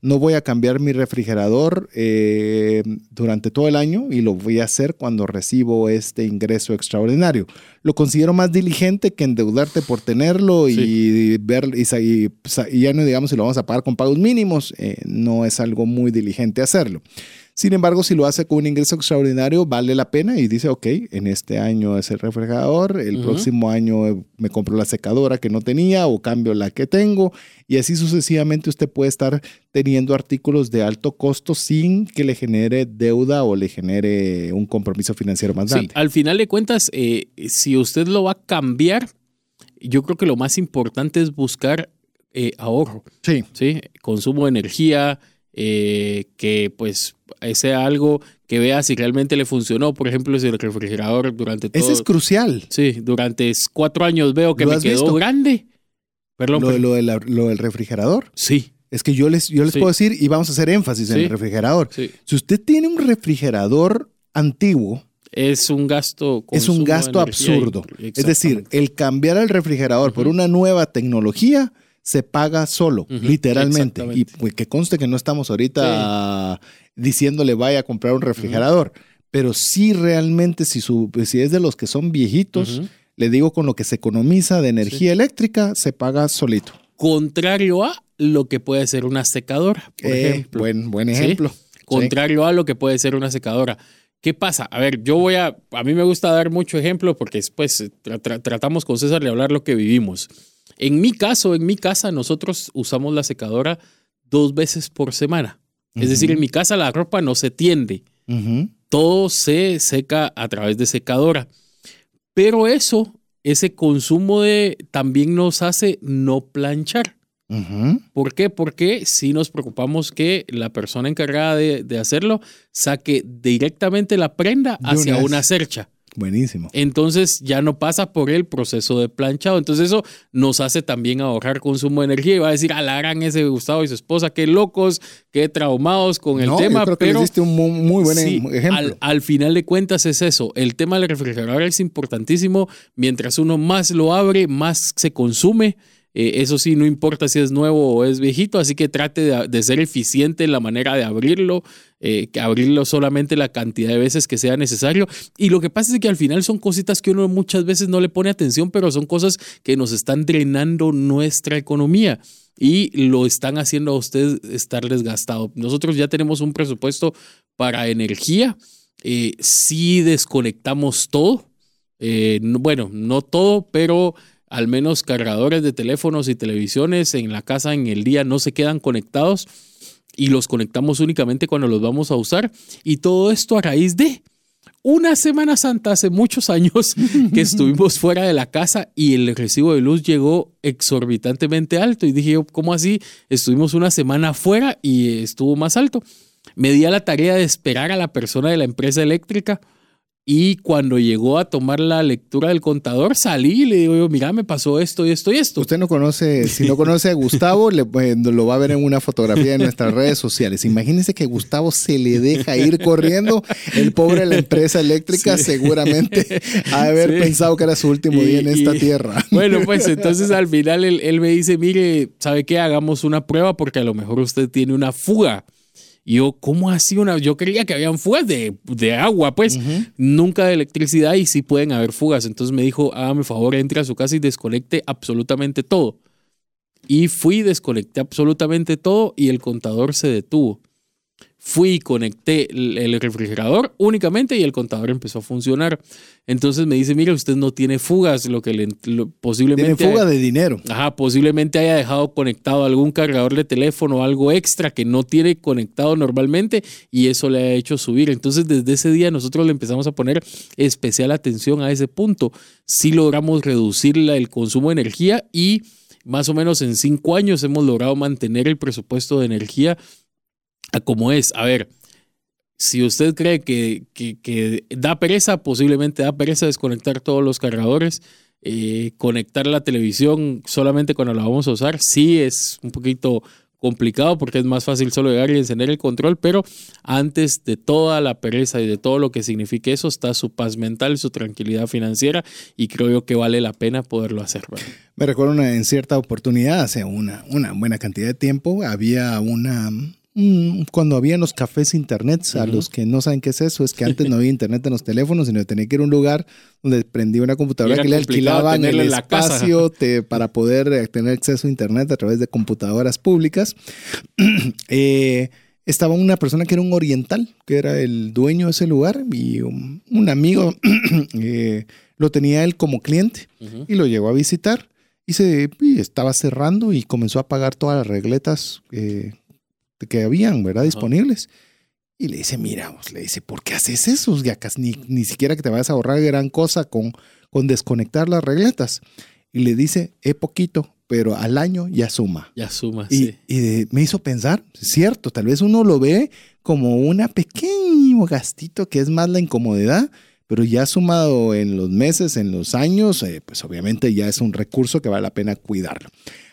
no voy a cambiar mi refrigerador eh, durante todo el año y lo voy a hacer cuando recibo este ingreso extraordinario. Lo considero más diligente que endeudarte por tenerlo y ver, y, ya no digamos si lo vamos a pagar con pagos mínimos, eh, no es algo muy diligente hacerlo. Sin embargo, si lo hace con un ingreso extraordinario, vale la pena y dice, ok, en este año es el refrigerador, el próximo año me compro la secadora que no tenía o cambio la que tengo y así sucesivamente usted puede estar teniendo artículos de alto costo sin que le genere deuda o le genere un compromiso financiero más grande. Sí, al final de cuentas, eh, si usted lo va a cambiar, yo creo que lo más importante es buscar eh, ahorro. Sí. Sí, consumo de energía, eh, que pues sea algo que vea si realmente le funcionó. Por ejemplo, si el refrigerador durante todo... Ese es crucial. Sí, durante cuatro años veo que me quedó grande. Perdón, lo, lo, del refrigerador. Sí. Es que yo les, yo les puedo decir, y vamos a hacer énfasis en el refrigerador. Si usted tiene un refrigerador antiguo, es un gasto. Es un gasto absurdo. Es decir, el cambiar el refrigerador por una nueva tecnología se paga solo, literalmente. Y pues, que conste que no estamos ahorita diciéndole vaya a comprar un refrigerador, pero sí realmente si, su, si es de los que son viejitos, le digo con lo que se economiza de energía eléctrica, se paga solito. Contrario a lo que puede ser una secadora, por eh, ejemplo. Buen, buen ejemplo. Contrario a lo que puede ser una secadora. ¿Qué pasa? A ver, yo voy a, a mí me gusta dar mucho ejemplo porque después tratamos con César de hablar lo que vivimos. En mi caso, en mi casa, nosotros usamos la secadora dos veces por semana. Es decir, en mi casa la ropa no se tiende. Todo se seca a través de secadora. Pero eso, ese consumo de también nos hace no planchar. ¿Por qué? Porque si nos preocupamos que la persona encargada de, de hacerlo saque directamente la prenda hacia una cercha. Buenísimo. Entonces ya no pasa por el proceso de planchado. Entonces eso nos hace también ahorrar consumo de energía y va a decir, alargan ese Gustavo y su esposa, qué locos, qué traumados con el tema. Yo creo que pero un muy, buen ejemplo. Al, final de cuentas es eso. El tema del refrigerador es importantísimo. Mientras uno más lo abre, más se consume. Eh, eso sí, no importa si es nuevo o es viejito, así que trate de, ser eficiente en la manera de abrirlo, eh, que abrirlo solamente la cantidad de veces que sea necesario. Y lo que pasa es que al final son cositas que uno muchas veces no le pone atención, pero son cosas que nos están drenando nuestra economía y lo están haciendo a usted estar desgastado. Nosotros ya tenemos un presupuesto para energía. Eh, si desconectamos todo, bueno, no todo, pero al menos cargadores de teléfonos y televisiones en la casa en el día no se quedan conectados y los conectamos únicamente cuando los vamos a usar. Y todo esto a raíz de una Semana Santa hace muchos años que estuvimos fuera de la casa y el recibo de luz llegó exorbitantemente alto. Y dije ¿cómo así? Estuvimos una semana fuera y estuvo más alto. Me di a la tarea de esperar a la persona de la empresa eléctrica y cuando llegó a tomar la lectura del contador, salí y le digo, mira, me pasó esto y esto y esto. Usted no conoce, si no conoce a Gustavo, le, pues, lo va a ver en una fotografía en nuestras redes sociales. Imagínense que Gustavo se le deja ir corriendo. El pobre de la empresa eléctrica seguramente ha de haber pensado que era su último día en esta tierra. Bueno, pues entonces al final él, él me dice, mire, ¿sabe qué? Hagamos una prueba porque a lo mejor usted tiene una fuga. Y yo, ¿cómo así una? Yo creía que habían fugas de, agua, pues, nunca de electricidad y sí pueden haber fugas. Entonces me dijo, hágame favor, entre a su casa y desconecte absolutamente todo. Y fui, desconecté absolutamente todo y el contador se detuvo. Fui y conecté el refrigerador únicamente y el contador empezó a funcionar. Entonces me dice, mire, usted no tiene fugas, lo que le, posiblemente... Tiene fuga de dinero. Ajá, posiblemente haya dejado conectado algún cargador de teléfono o algo extra que no tiene conectado normalmente y eso le ha hecho subir. Entonces desde ese día nosotros le empezamos a poner especial atención a ese punto. Si logramos reducir el consumo de energía y más o menos en cinco años hemos logrado mantener el presupuesto de energía como es. A ver, si usted cree que, que, da pereza, posiblemente da pereza desconectar todos los cargadores. Eh, conectar la televisión solamente cuando la vamos a usar, sí es un poquito complicado porque es más fácil solo llegar y encender el control, pero antes de toda la pereza y de todo lo que signifique eso está su paz mental, su tranquilidad financiera y creo yo que vale la pena poderlo hacer. Me recuerdo en cierta oportunidad, hace una, una buena cantidad de tiempo, había una cuando había los cafés internet, a los que no saben qué es eso, es que antes no había internet en los teléfonos, sino tenía que ir a un lugar donde prendía una computadora que le alquilaban el espacio para poder eh, tener acceso a internet a través de computadoras públicas. Eh, estaba una persona que era un oriental, que era el dueño de ese lugar, y un, amigo eh, lo tenía él como cliente y lo llegó a visitar. Y se estaba cerrando y comenzó a pagar todas las regletas que habían, ¿verdad? Disponibles. Y le dice, mira, le dice, ¿por qué haces eso? Ya ni, ni siquiera que te vayas a ahorrar gran cosa con, con desconectar las regletas. Y le dice, es poquito, pero al año ya suma. Ya suma, y, sí. Y me hizo pensar, cierto, tal vez uno lo ve como una pequeño gastito que es más la incomodidad, pero ya sumado en los meses, en los años, eh, pues obviamente ya es un recurso que vale la pena cuidarlo.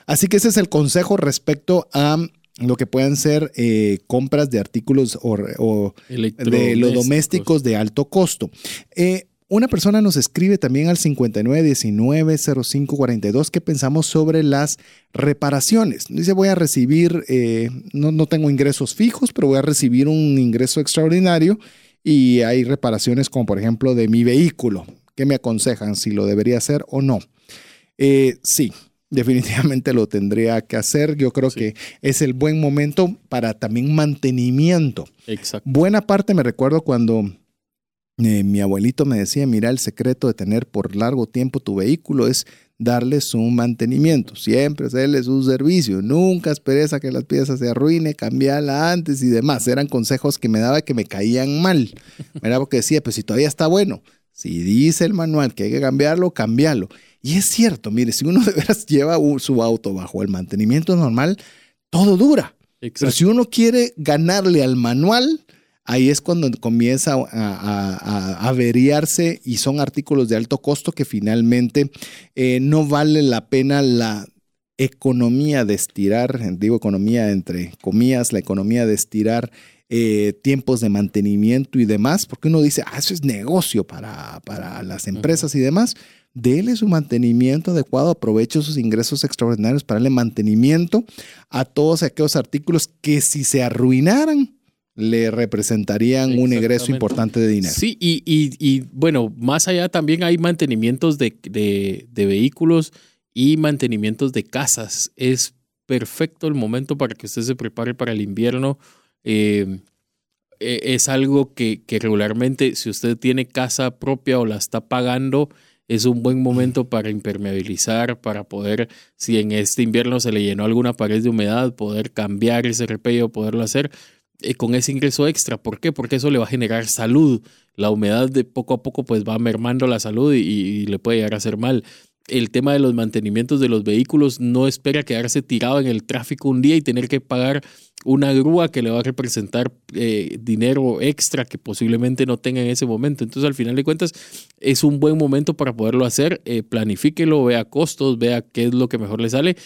Así que ese es el consejo respecto a lo que puedan ser eh, compras de artículos o, de los domésticos de alto costo. Eh, una persona nos escribe también al 5919-0542 qué pensamos sobre las reparaciones. Dice, voy a recibir, eh, no, no tengo ingresos fijos, pero voy a recibir un ingreso extraordinario y hay reparaciones como por ejemplo de mi vehículo. ¿Qué me aconsejan si lo debería hacer o no? sí, definitivamente lo tendría que hacer. Yo creo que es el buen momento para también mantenimiento. Exacto. Buena parte me recuerdo cuando eh, mi abuelito me decía, mira, el secreto de tener por largo tiempo tu vehículo es darle su mantenimiento, siempre hacerle su servicio, nunca esperes a que las piezas se arruine, cambiarla antes y demás. Eran consejos que me daba que me caían mal. Era porque decía, pues si todavía está bueno, si dice el manual que hay que cambiarlo, cambiarlo. Y es cierto, mire, si uno de veras lleva su auto bajo el mantenimiento normal, todo dura. Pero si uno quiere ganarle al manual, ahí es cuando comienza a, averiarse y son artículos de alto costo que finalmente eh, no vale la pena la economía de estirar, digo economía entre comillas, la economía de estirar eh, tiempos de mantenimiento y demás, porque uno dice, ah, eso es negocio para, para las empresas y demás dele su mantenimiento adecuado, aproveche sus ingresos extraordinarios para darle mantenimiento a todos aquellos artículos que si se arruinaran, le representarían un ingreso importante de dinero. Sí, y, bueno, más allá también hay mantenimientos de, vehículos y mantenimientos de casas. Es perfecto el momento para que usted se prepare para el invierno. Eh, e, es algo que, que regularmente, si usted tiene casa propia o la está pagando, es un buen momento para impermeabilizar, para poder, si en este invierno se le llenó alguna pared de humedad, poder cambiar ese repello, poderlo hacer eh, con ese ingreso extra. ¿Por qué? Porque eso le va a generar salud. La humedad de poco a poco pues va mermando la salud y le puede llegar a hacer mal el tema de los mantenimientos de los vehículos, no espera quedarse tirado en el tráfico un día y tener que pagar una grúa que le va a representar eh, dinero extra que posiblemente no tenga en ese momento. Entonces, al final de cuentas, es un buen momento para poderlo hacer. Eh, planifíquelo, vea costos, vea qué es lo que mejor le sale.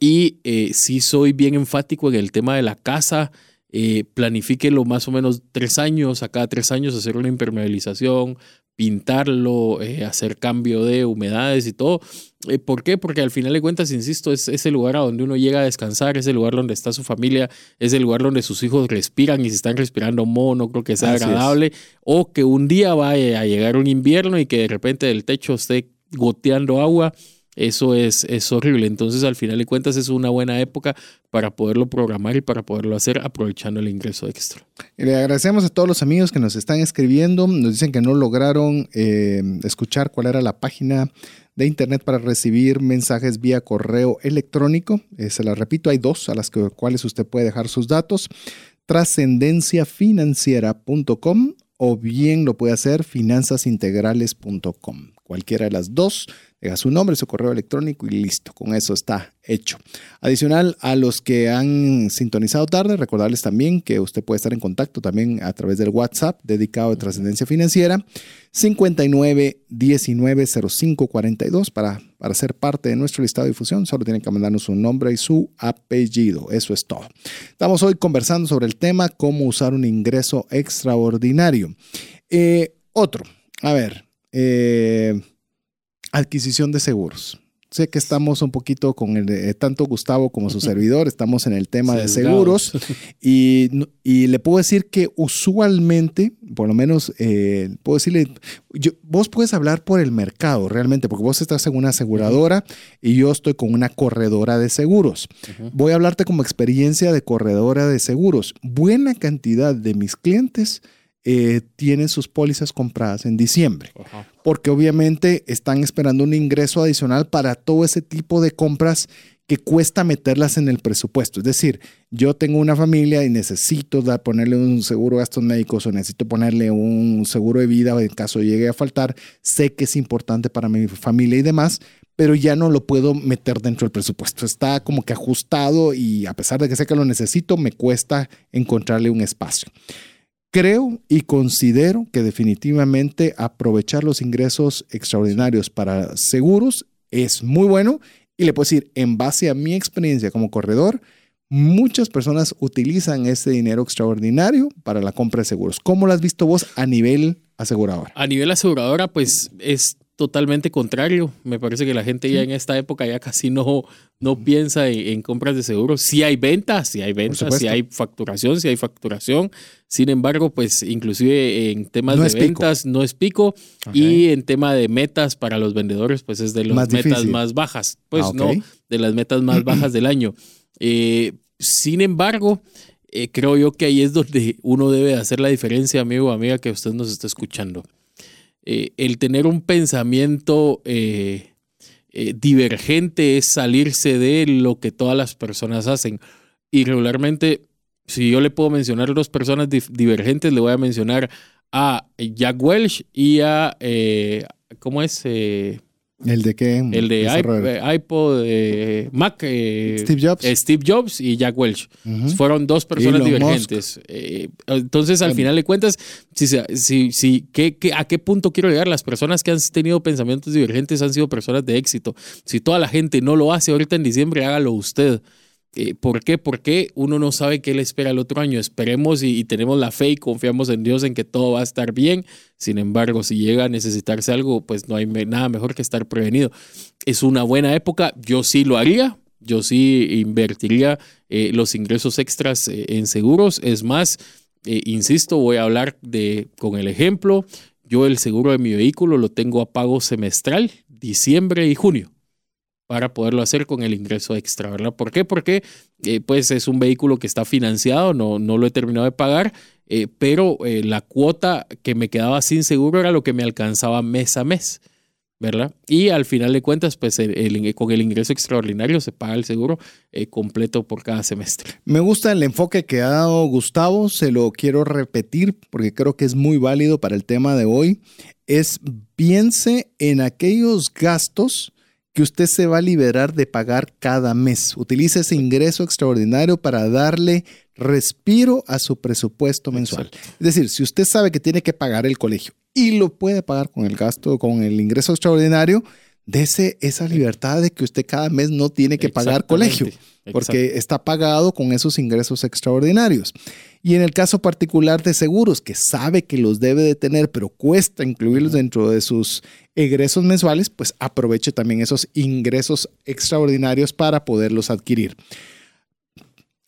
Y eh, si soy bien enfático en el tema de la casa. Eh, planifíquelo más o menos tres años, a cada tres años hacer una impermeabilización, pintarlo, eh, hacer cambio de humedades y todo. Eh, ¿Por qué? Porque al final de cuentas, insisto, es ese lugar a donde uno llega a descansar, es el lugar donde está su familia, es el lugar donde sus hijos respiran y si están respirando mono, no creo que sea agradable. O que un día vaya a llegar un invierno y que de repente del techo esté goteando agua eso es, es horrible. Entonces, al final de cuentas, es una buena época para poderlo programar y para poderlo hacer aprovechando el ingreso extra. le agradecemos a todos los amigos que nos están escribiendo. Nos dicen que no lograron eh, escuchar cuál era la página de internet para recibir mensajes vía correo electrónico. Eh, se la repito, hay dos a las cuales usted puede dejar sus datos. trascendenciafinanciera.com o bien lo puede hacer finanzasintegrales.com. Cualquiera de las dos deja su nombre, su correo electrónico y listo, con eso está hecho. Adicional a los que han sintonizado tarde, recordarles también que usted puede estar en contacto también a través del WhatsApp dedicado a trascendencia financiera 59 19 05 42 para para ser parte de nuestro listado de difusión, solo tienen que mandarnos su nombre y su apellido. Eso es todo. Estamos hoy conversando sobre el tema cómo usar un ingreso extraordinario. Eh, otro, a ver, eh, adquisición de seguros. Sé que estamos un poquito con el, eh, tanto Gustavo como su servidor, estamos en el tema de seguros y, y, le puedo decir que usualmente, por lo menos, eh, puedo decirle, vos puedes hablar por el mercado realmente, porque vos estás en una aseguradora y yo estoy con una corredora de seguros. Voy a hablarte como experiencia de corredora de seguros. Buena cantidad de mis clientes eh, tienen sus pólizas compradas en diciembre, porque obviamente están esperando un ingreso adicional para todo ese tipo de compras que cuesta meterlas en el presupuesto. Es decir, yo tengo una familia y necesito ponerle un seguro de gastos médicos o necesito ponerle un seguro de vida en caso llegue a faltar. Sé que es importante para mi familia y demás, pero ya no lo puedo meter dentro del presupuesto. Está como que ajustado y a pesar de que sé que lo necesito, me cuesta encontrarle un espacio. Creo y considero que definitivamente aprovechar los ingresos extraordinarios para seguros es muy bueno y le puedo decir, en base a mi experiencia como corredor, muchas personas utilizan ese dinero extraordinario para la compra de seguros. ¿Cómo lo has visto vos a nivel aseguradora? A nivel aseguradora, pues es totalmente contrario. Me parece que la gente ya en esta época ya casi no, no piensa en, compras de seguros. Sí hay ventas, sí hay ventas, sí hay facturación, sí hay facturación. Sin embargo, pues inclusive en temas de ventas no es pico y en tema de metas para los vendedores, pues es de las metas más bajas. Pues ah, no, de las metas más bajas del año. Eh, sin embargo, eh, creo yo que ahí es donde uno debe hacer la diferencia, amigo o amiga, que usted nos está escuchando. Eh, el tener un pensamiento eh, eh, divergente es salirse de lo que todas las personas hacen. Y regularmente, si yo le puedo mencionar dos personas divergentes, le voy a mencionar a Jack Welch y a, ¿cómo es? ¿El de qué? El de eh, iPod, eh, Mac. Eh, Steve Jobs. Steve Jobs y Jack Welch. Fueron dos personas divergentes. entonces, al final de cuentas, si, si, si, ¿qué, ¿a qué punto quiero llegar? Las personas que han tenido pensamientos divergentes han sido personas de éxito. Si toda la gente no lo hace ahorita en diciembre, hágalo usted. Eh, ¿Por qué? Porque uno no sabe qué le espera el otro año. Esperemos y, tenemos la fe y confiamos en Dios en que todo va a estar bien. Sin embargo, si llega a necesitarse algo, pues no hay nada mejor que estar prevenido. Es una buena época. Yo sí lo haría. Yo sí invertiría eh, los ingresos extras eh, en seguros. Es más, insisto, voy a hablar de, con el ejemplo. Yo el seguro de mi vehículo lo tengo a pago semestral, diciembre y junio para poderlo hacer con el ingreso extra, ¿verdad? ¿Por qué? Porque eh, pues es un vehículo que está financiado, no, no lo he terminado de pagar, eh, pero eh, la cuota que me quedaba sin seguro era lo que me alcanzaba mes a mes, ¿verdad? Y al final de cuentas, pues con el ingreso extraordinario se paga el seguro completo por cada semestre. Me gusta el enfoque que ha dado Gustavo, se lo quiero repetir porque creo que es muy válido para el tema de hoy. Es piense en aquellos gastos que usted se va a liberar de pagar cada mes. Utilice ese ingreso extraordinario para darle respiro a su presupuesto mensual. Es decir, si usted sabe que tiene que pagar el colegio y lo puede pagar con el gasto, con el ingreso extraordinario, dese esa libertad de que usted cada mes no tiene que pagar colegio, porque está pagado con esos ingresos extraordinarios. Y en el caso particular de seguros, que sabe que los debe de tener, pero cuesta incluirlos dentro de sus egresos mensuales, pues aproveche también esos ingresos extraordinarios para poderlos adquirir.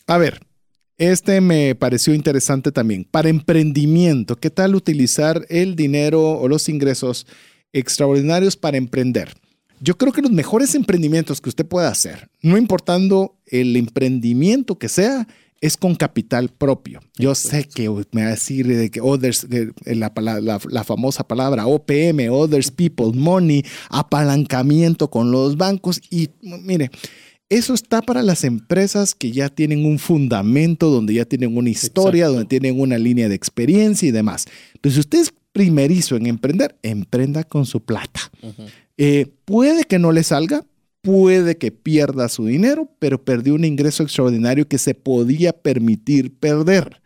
A ver, este me pareció interesante también. Para emprendimiento, ¿qué tal utilizar el dinero o los ingresos extraordinarios para emprender? Yo creo que los mejores emprendimientos que usted pueda hacer, no importando el emprendimiento que sea, es con capital propio. Yo sé que me va a decir de que others, la, la, famosa palabra OPM, others people, money, apalancamiento con los bancos y mire, eso está para las empresas que ya tienen un fundamento, donde ya tienen una historia, donde tienen una línea de experiencia y demás. Pero si usted es primerizo en emprender, emprenda con su plata. Eh, puede que no le salga, puede que pierda su dinero, pero perdió un ingreso extraordinario que se podía permitir perder.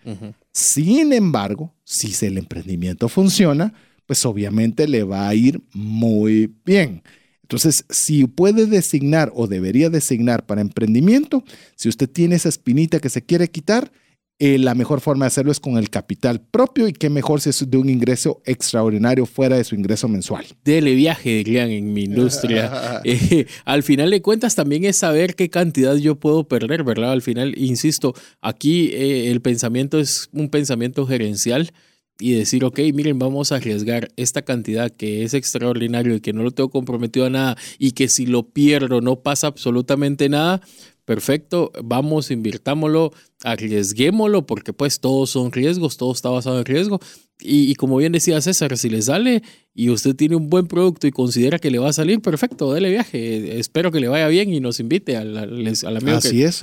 Sin embargo, si el emprendimiento funciona, pues obviamente le va a ir muy bien. Entonces, si puede designar o debería designar para emprendimiento, si usted tiene esa espinita que se quiere quitar, eh, la mejor forma de hacerlo es con el capital propio y qué mejor si es de un ingreso extraordinario fuera de su ingreso mensual. Dele viaje, dirían en mi industria. Eh, al final de cuentas también es saber qué cantidad yo puedo perder, ¿verdad? Al final, insisto, aquí eh, el pensamiento es un pensamiento gerencial y decir, ok, miren, vamos a arriesgar esta cantidad que es extraordinario y que no lo tengo comprometido a nada y que si lo pierdo no pasa absolutamente nada, perfecto, vamos, invirtámoslo, arriesguémoslo, porque pues todos son riesgos, todo está basado en riesgo. Y, como bien decía César, si le sale y usted tiene un buen producto y considera que le va a salir, perfecto, dele viaje. Espero que le vaya bien y nos invite al, al, amigo. Así es,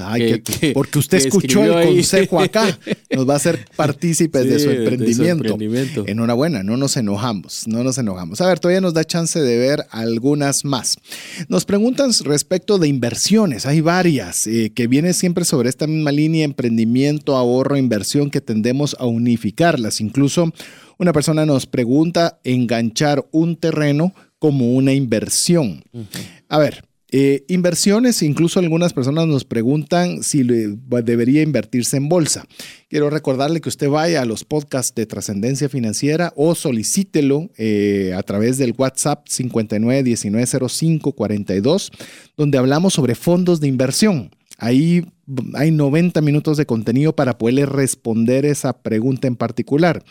porque usted escuchó el consejo acá. Nos va a hacer partícipes de, su emprendimiento. Enhorabuena, no nos enojamos, no nos enojamos. A ver, todavía nos da chance de ver algunas más. Nos preguntan respecto de inversiones, hay varias eh, que vienen siempre sobre esta misma línea, emprendimiento, ahorro, inversión, que tendemos a unificarlas. Incluso una persona nos pregunta enganchar un terreno como una inversión. A ver, eh, inversiones, incluso algunas personas nos preguntan si debería invertirse en bolsa. Quiero recordarle que usted vaya a los podcasts de trascendencia financiera o solicítelo eh, a través del WhatsApp 59190542, donde hablamos sobre fondos de inversión. Ahí hay 90 minutos de contenido para poderle responder esa pregunta en particular.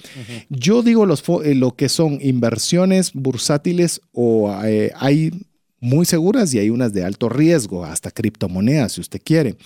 Yo digo los, eh, lo que son inversiones bursátiles o eh, hay muy seguras y hay unas de alto riesgo, hasta criptomonedas si usted quiere.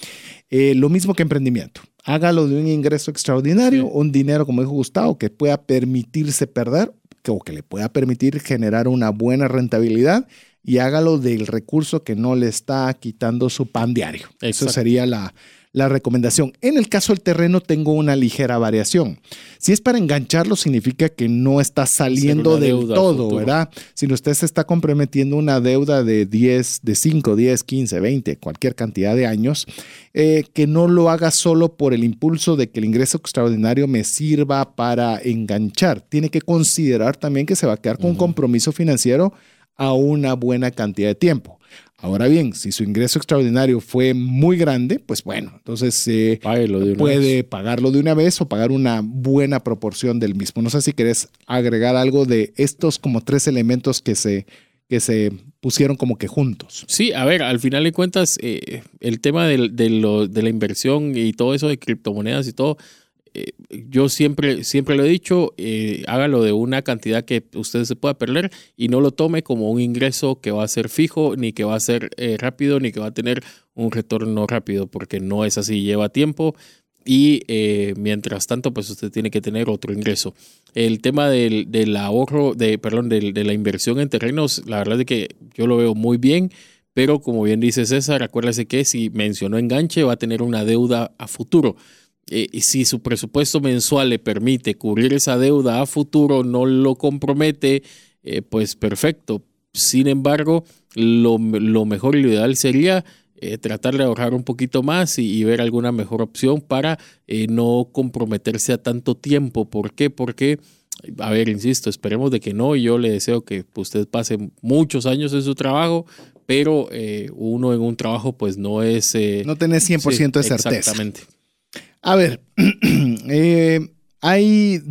Eh, lo mismo que emprendimiento. Hágalo de un ingreso extraordinario, un dinero, como dijo Gustavo, que pueda permitirse perder o que le pueda permitir generar una buena rentabilidad y hágalo del recurso que no le está quitando su pan diario. Eso sería la, la recomendación. En el caso del terreno tengo una ligera variación. Si es para engancharlo, significa que no está saliendo del todo, ¿verdad? Si usted se está comprometiendo una deuda de 10, de 5, 10, 15, 20, cualquier cantidad de años, eh, que no lo haga solo por el impulso de que el ingreso extraordinario me sirva para enganchar. Tiene que considerar también que se va a quedar con un compromiso financiero a una buena cantidad de tiempo. Ahora bien, si su ingreso extraordinario fue muy grande, pues bueno, entonces eh, puede pagarlo de una vez o pagar una buena proporción del mismo. No sé si querés agregar algo de estos como tres elementos que se, que se pusieron como que juntos. Sí, a ver, al final de cuentas, eh, el tema de, de la inversión y todo eso de criptomonedas y todo, eh, yo siempre, siempre lo he dicho, eh, hágalo de una cantidad que usted se pueda perder y no lo tome como un ingreso que va a ser fijo, ni que va a ser eh, rápido, ni que va a tener un retorno rápido, porque no es así, lleva tiempo y mientras tanto, pues usted tiene que tener otro ingreso. El tema del, ahorro, de, perdón, de, la inversión en terrenos, la verdad es que yo lo veo muy bien. Pero como bien dice César, acuérdese que si mencionó enganche va a tener una deuda a futuro. Eh, si su presupuesto mensual le permite cubrir esa deuda a futuro, no lo compromete, eh, pues perfecto. Sin embargo, lo, mejor y lo ideal sería eh, tratar de ahorrar un poquito más y, ver alguna mejor opción para no comprometerse a tanto tiempo. ¿Por qué? Porque, a ver, insisto, esperemos de que no. Yo le deseo que usted pase muchos años en su trabajo, pero uno en un trabajo pues no es... no tenés 100% de certeza. Exactamente. A ver, eh, hay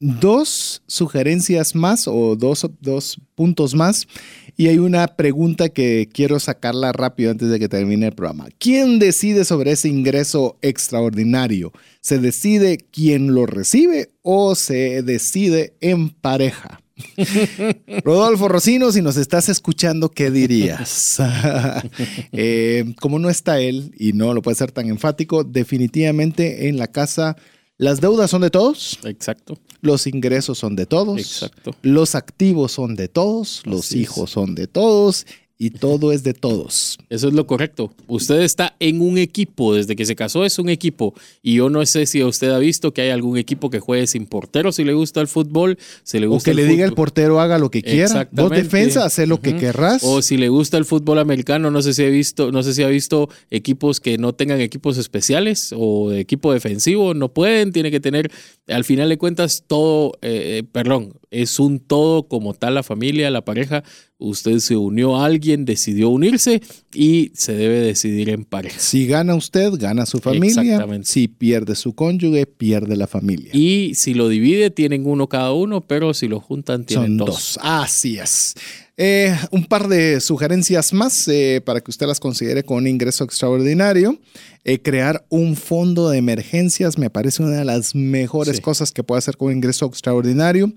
dos sugerencias más o dos, dos, puntos más y hay una pregunta que quiero sacarla rápido antes de que termine el programa. ¿Quién decide sobre ese ingreso extraordinario? ¿Se decide quién lo recibe o se decide en pareja? Rodolfo Rocino, si nos estás escuchando, ¿qué dirías? Eh, como no está él y no lo puede ser tan enfático, definitivamente en la casa las deudas son de todos. Exacto. Los ingresos son de todos. Exacto. Los activos son de todos. Los hijos son de todos y todo es de todos. Eso es lo correcto. Usted está en un equipo, desde que se casó es un equipo. Y yo no sé si usted ha visto que hay algún equipo que juegue sin portero, si le gusta el fútbol, si le gusta O que le diga al portero haga lo que quiera. Vos defensa, hace lo que querrás. O si le gusta el fútbol americano, no sé si ha visto, no sé si ha visto equipos que no tengan equipos especiales o equipo defensivo, no pueden, tiene que tener, al final de cuentas, todo, eh, eh, perdón, es un todo como tal la familia, la pareja. Usted se unió a alguien, decidió unirse y se debe decidir en pareja. Si gana usted, gana su familia. Exactamente. Si pierde su cónyuge, pierde la familia. Y si lo divide, tienen uno cada uno, pero si lo juntan, tienen Son dos. dos. Así es. Eh, un par de sugerencias más eh, para que usted las considere con un ingreso extraordinario. Eh, crear un fondo de emergencias me parece una de las mejores Sí. cosas que puede hacer con un ingreso extraordinario.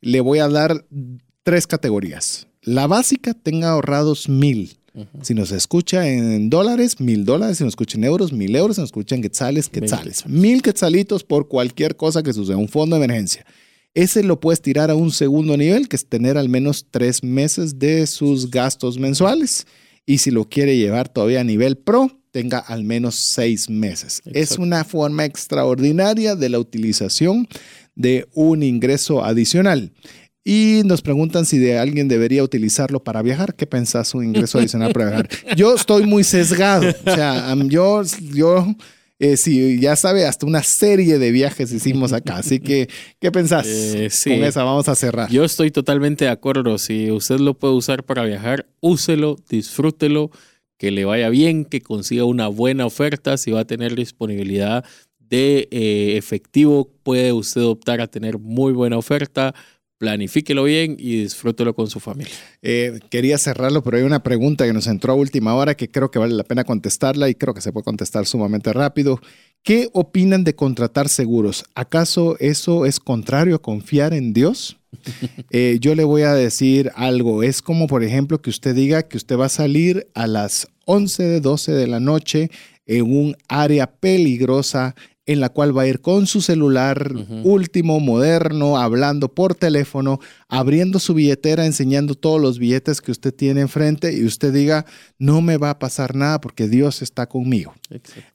Le voy a dar tres categorías. La básica, tenga ahorrados mil. Si nos escucha en dólares, mil dólares. Si nos escucha en euros, mil euros. Si nos escucha en quetzales, quetzales. Mil quetzalitos por cualquier cosa que suceda. Un fondo de emergencia. Ese lo puedes tirar a un segundo nivel, que es tener al menos tres meses de sus gastos mensuales. Y si lo quiere llevar todavía a nivel pro, tenga al menos seis meses. Es una forma extraordinaria de la utilización de un ingreso adicional. Y nos preguntan si de alguien debería utilizarlo para viajar. ¿Qué pensás un ingreso adicional para viajar? Yo estoy muy sesgado. O sea, yo, yo eh, sí, ya sabe, hasta una serie de viajes hicimos acá. Así que, ¿qué pensás? Eh, sí. Con esa vamos a cerrar. Yo estoy totalmente de acuerdo. Si usted lo puede usar para viajar, úselo, disfrútelo, que le vaya bien, que consiga una buena oferta. Si va a tener disponibilidad de eh, efectivo, puede usted optar a tener muy buena oferta. Planifíquelo bien y disfrútelo con su familia. Eh, quería cerrarlo, pero hay una pregunta que nos entró a última hora que creo que vale la pena contestarla y creo que se puede contestar sumamente rápido. ¿Qué opinan de contratar seguros? ¿Acaso eso es contrario a confiar en Dios? Eh, yo le voy a decir algo. Es como, por ejemplo, que usted diga que usted va a salir a las 11, 12 de la noche en un área peligrosa en la cual va a ir con su celular último, moderno, hablando por teléfono, abriendo su billetera, enseñando todos los billetes que usted tiene enfrente y usted diga, no me va a pasar nada porque Dios está conmigo.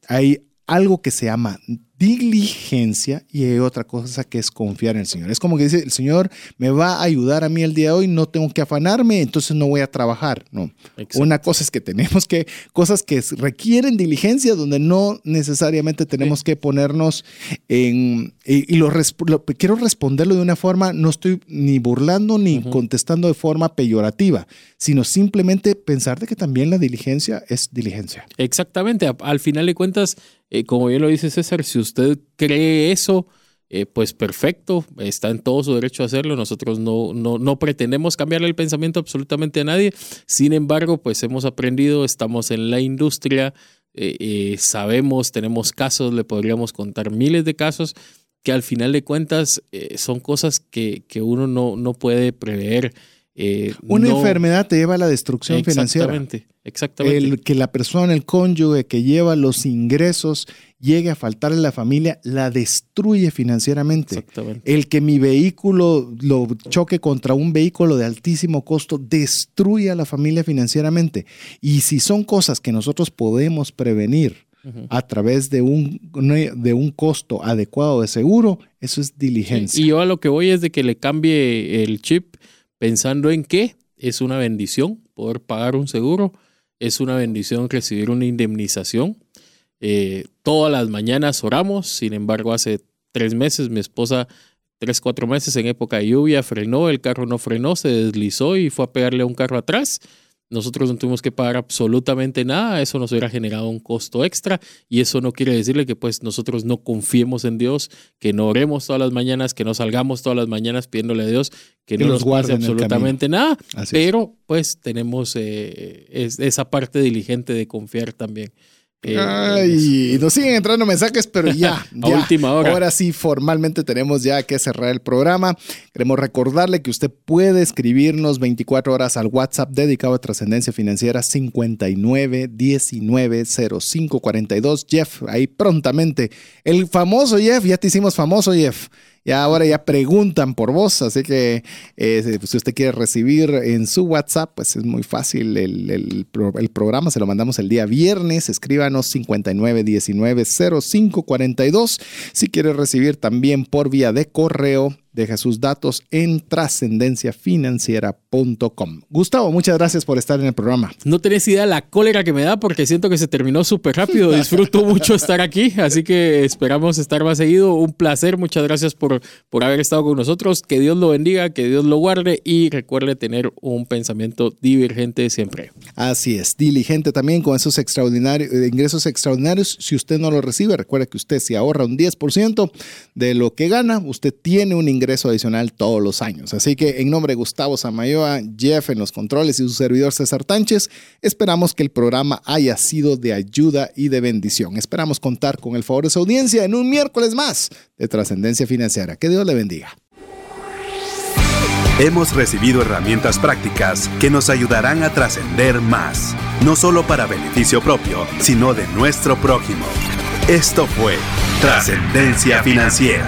Hay algo que se llama diligencia y hay otra cosa que es confiar en el Señor. Es como que dice, el Señor me va a ayudar a mí el día de hoy, no tengo que afanarme, entonces no voy a trabajar. No. Exacto. Una cosa es que tenemos que, cosas que requieren diligencia, donde no necesariamente tenemos que ponernos en, y, y lo, lo- quiero responderlo de una forma, no estoy ni burlando ni contestando de forma peyorativa, sino simplemente pensar de que también la diligencia es diligencia. Exactamente. Al final de cuentas, eh, como bien lo dice César, si usted cree eso, eh, pues perfecto, está en todo su derecho a hacerlo. Nosotros no, no, no pretendemos cambiarle el pensamiento absolutamente a nadie. Sin embargo, pues hemos aprendido, estamos en la industria, eh, sabemos, tenemos casos, le podríamos contar miles de casos que al final de cuentas son cosas que, que uno no, no puede prever. Eh, Una no- enfermedad te lleva a la destrucción financiera. Exactamente, exactamente. El que la persona, el cónyuge que lleva los ingresos llegue a faltarle a la familia, la destruye financieramente. Exactamente. El que mi vehículo lo choque contra un vehículo de altísimo costo destruye a la familia financieramente. Y si son cosas que nosotros podemos prevenir a través de un, de un costo adecuado de seguro, eso es diligencia. Y yo a lo que voy es de que le cambie el chip pensando en que es una bendición poder pagar un seguro, es una bendición recibir una indemnización. Eh, todas las mañanas oramos, sin embargo, hace tres meses mi esposa, tres, cuatro meses en época de lluvia, frenó, el carro no frenó, se deslizó y fue a pegarle a un carro atrás. Nosotros no tuvimos que pagar absolutamente nada, eso nos hubiera generado un costo extra y eso no quiere decirle que pues nosotros no confiemos en Dios, que no oremos todas las mañanas, que no salgamos todas las mañanas pidiéndole a Dios que, Que no nos guarde absolutamente nada, Así es. pero pues tenemos eh, es- esa parte diligente de confiar también. Eh. Ay, nos siguen entrando mensajes, pero ya, ya. última hora. Ahora sí, formalmente tenemos ya que cerrar el programa. Queremos recordarle que usted puede escribirnos 24 horas al WhatsApp dedicado a trascendencia financiera 59 19 05 42. Jeff, ahí prontamente. El famoso Jeff, ya te hicimos famoso, Jeff. Ya ahora ya preguntan por vos, así que eh, si usted quiere recibir en su WhatsApp, pues es muy fácil. El, el programa se lo mandamos el día viernes. Escríbanos 59190542. Si quiere recibir también por vía de correo deja sus datos en trascendenciafinanciera.com. Gustavo, muchas gracias por estar en el programa. No tenés idea la cólera que me da porque siento que se terminó súper rápido. Disfruto mucho estar aquí, así que esperamos estar más seguido. Un placer, muchas gracias por, por haber estado con nosotros. Que Dios lo bendiga, que Dios lo guarde y recuerde tener un pensamiento divergente siempre. Así es, diligente también con esos extraordinarios eh, ingresos extraordinarios. Si usted no lo recibe, recuerde que usted si ahorra un 10% de lo que gana, usted tiene un ingreso adicional todos los años. Así que en nombre de Gustavo Samayoa, Jeff en los controles y su servidor César Tánchez, esperamos que el programa haya sido de ayuda y de bendición. Esperamos contar con el favor de su audiencia en un miércoles más de Trascendencia Financiera. Que Dios le bendiga. Hemos recibido herramientas prácticas que nos ayudarán a trascender más, no solo para beneficio propio, sino de nuestro prójimo. Esto fue Trascendencia Financiera,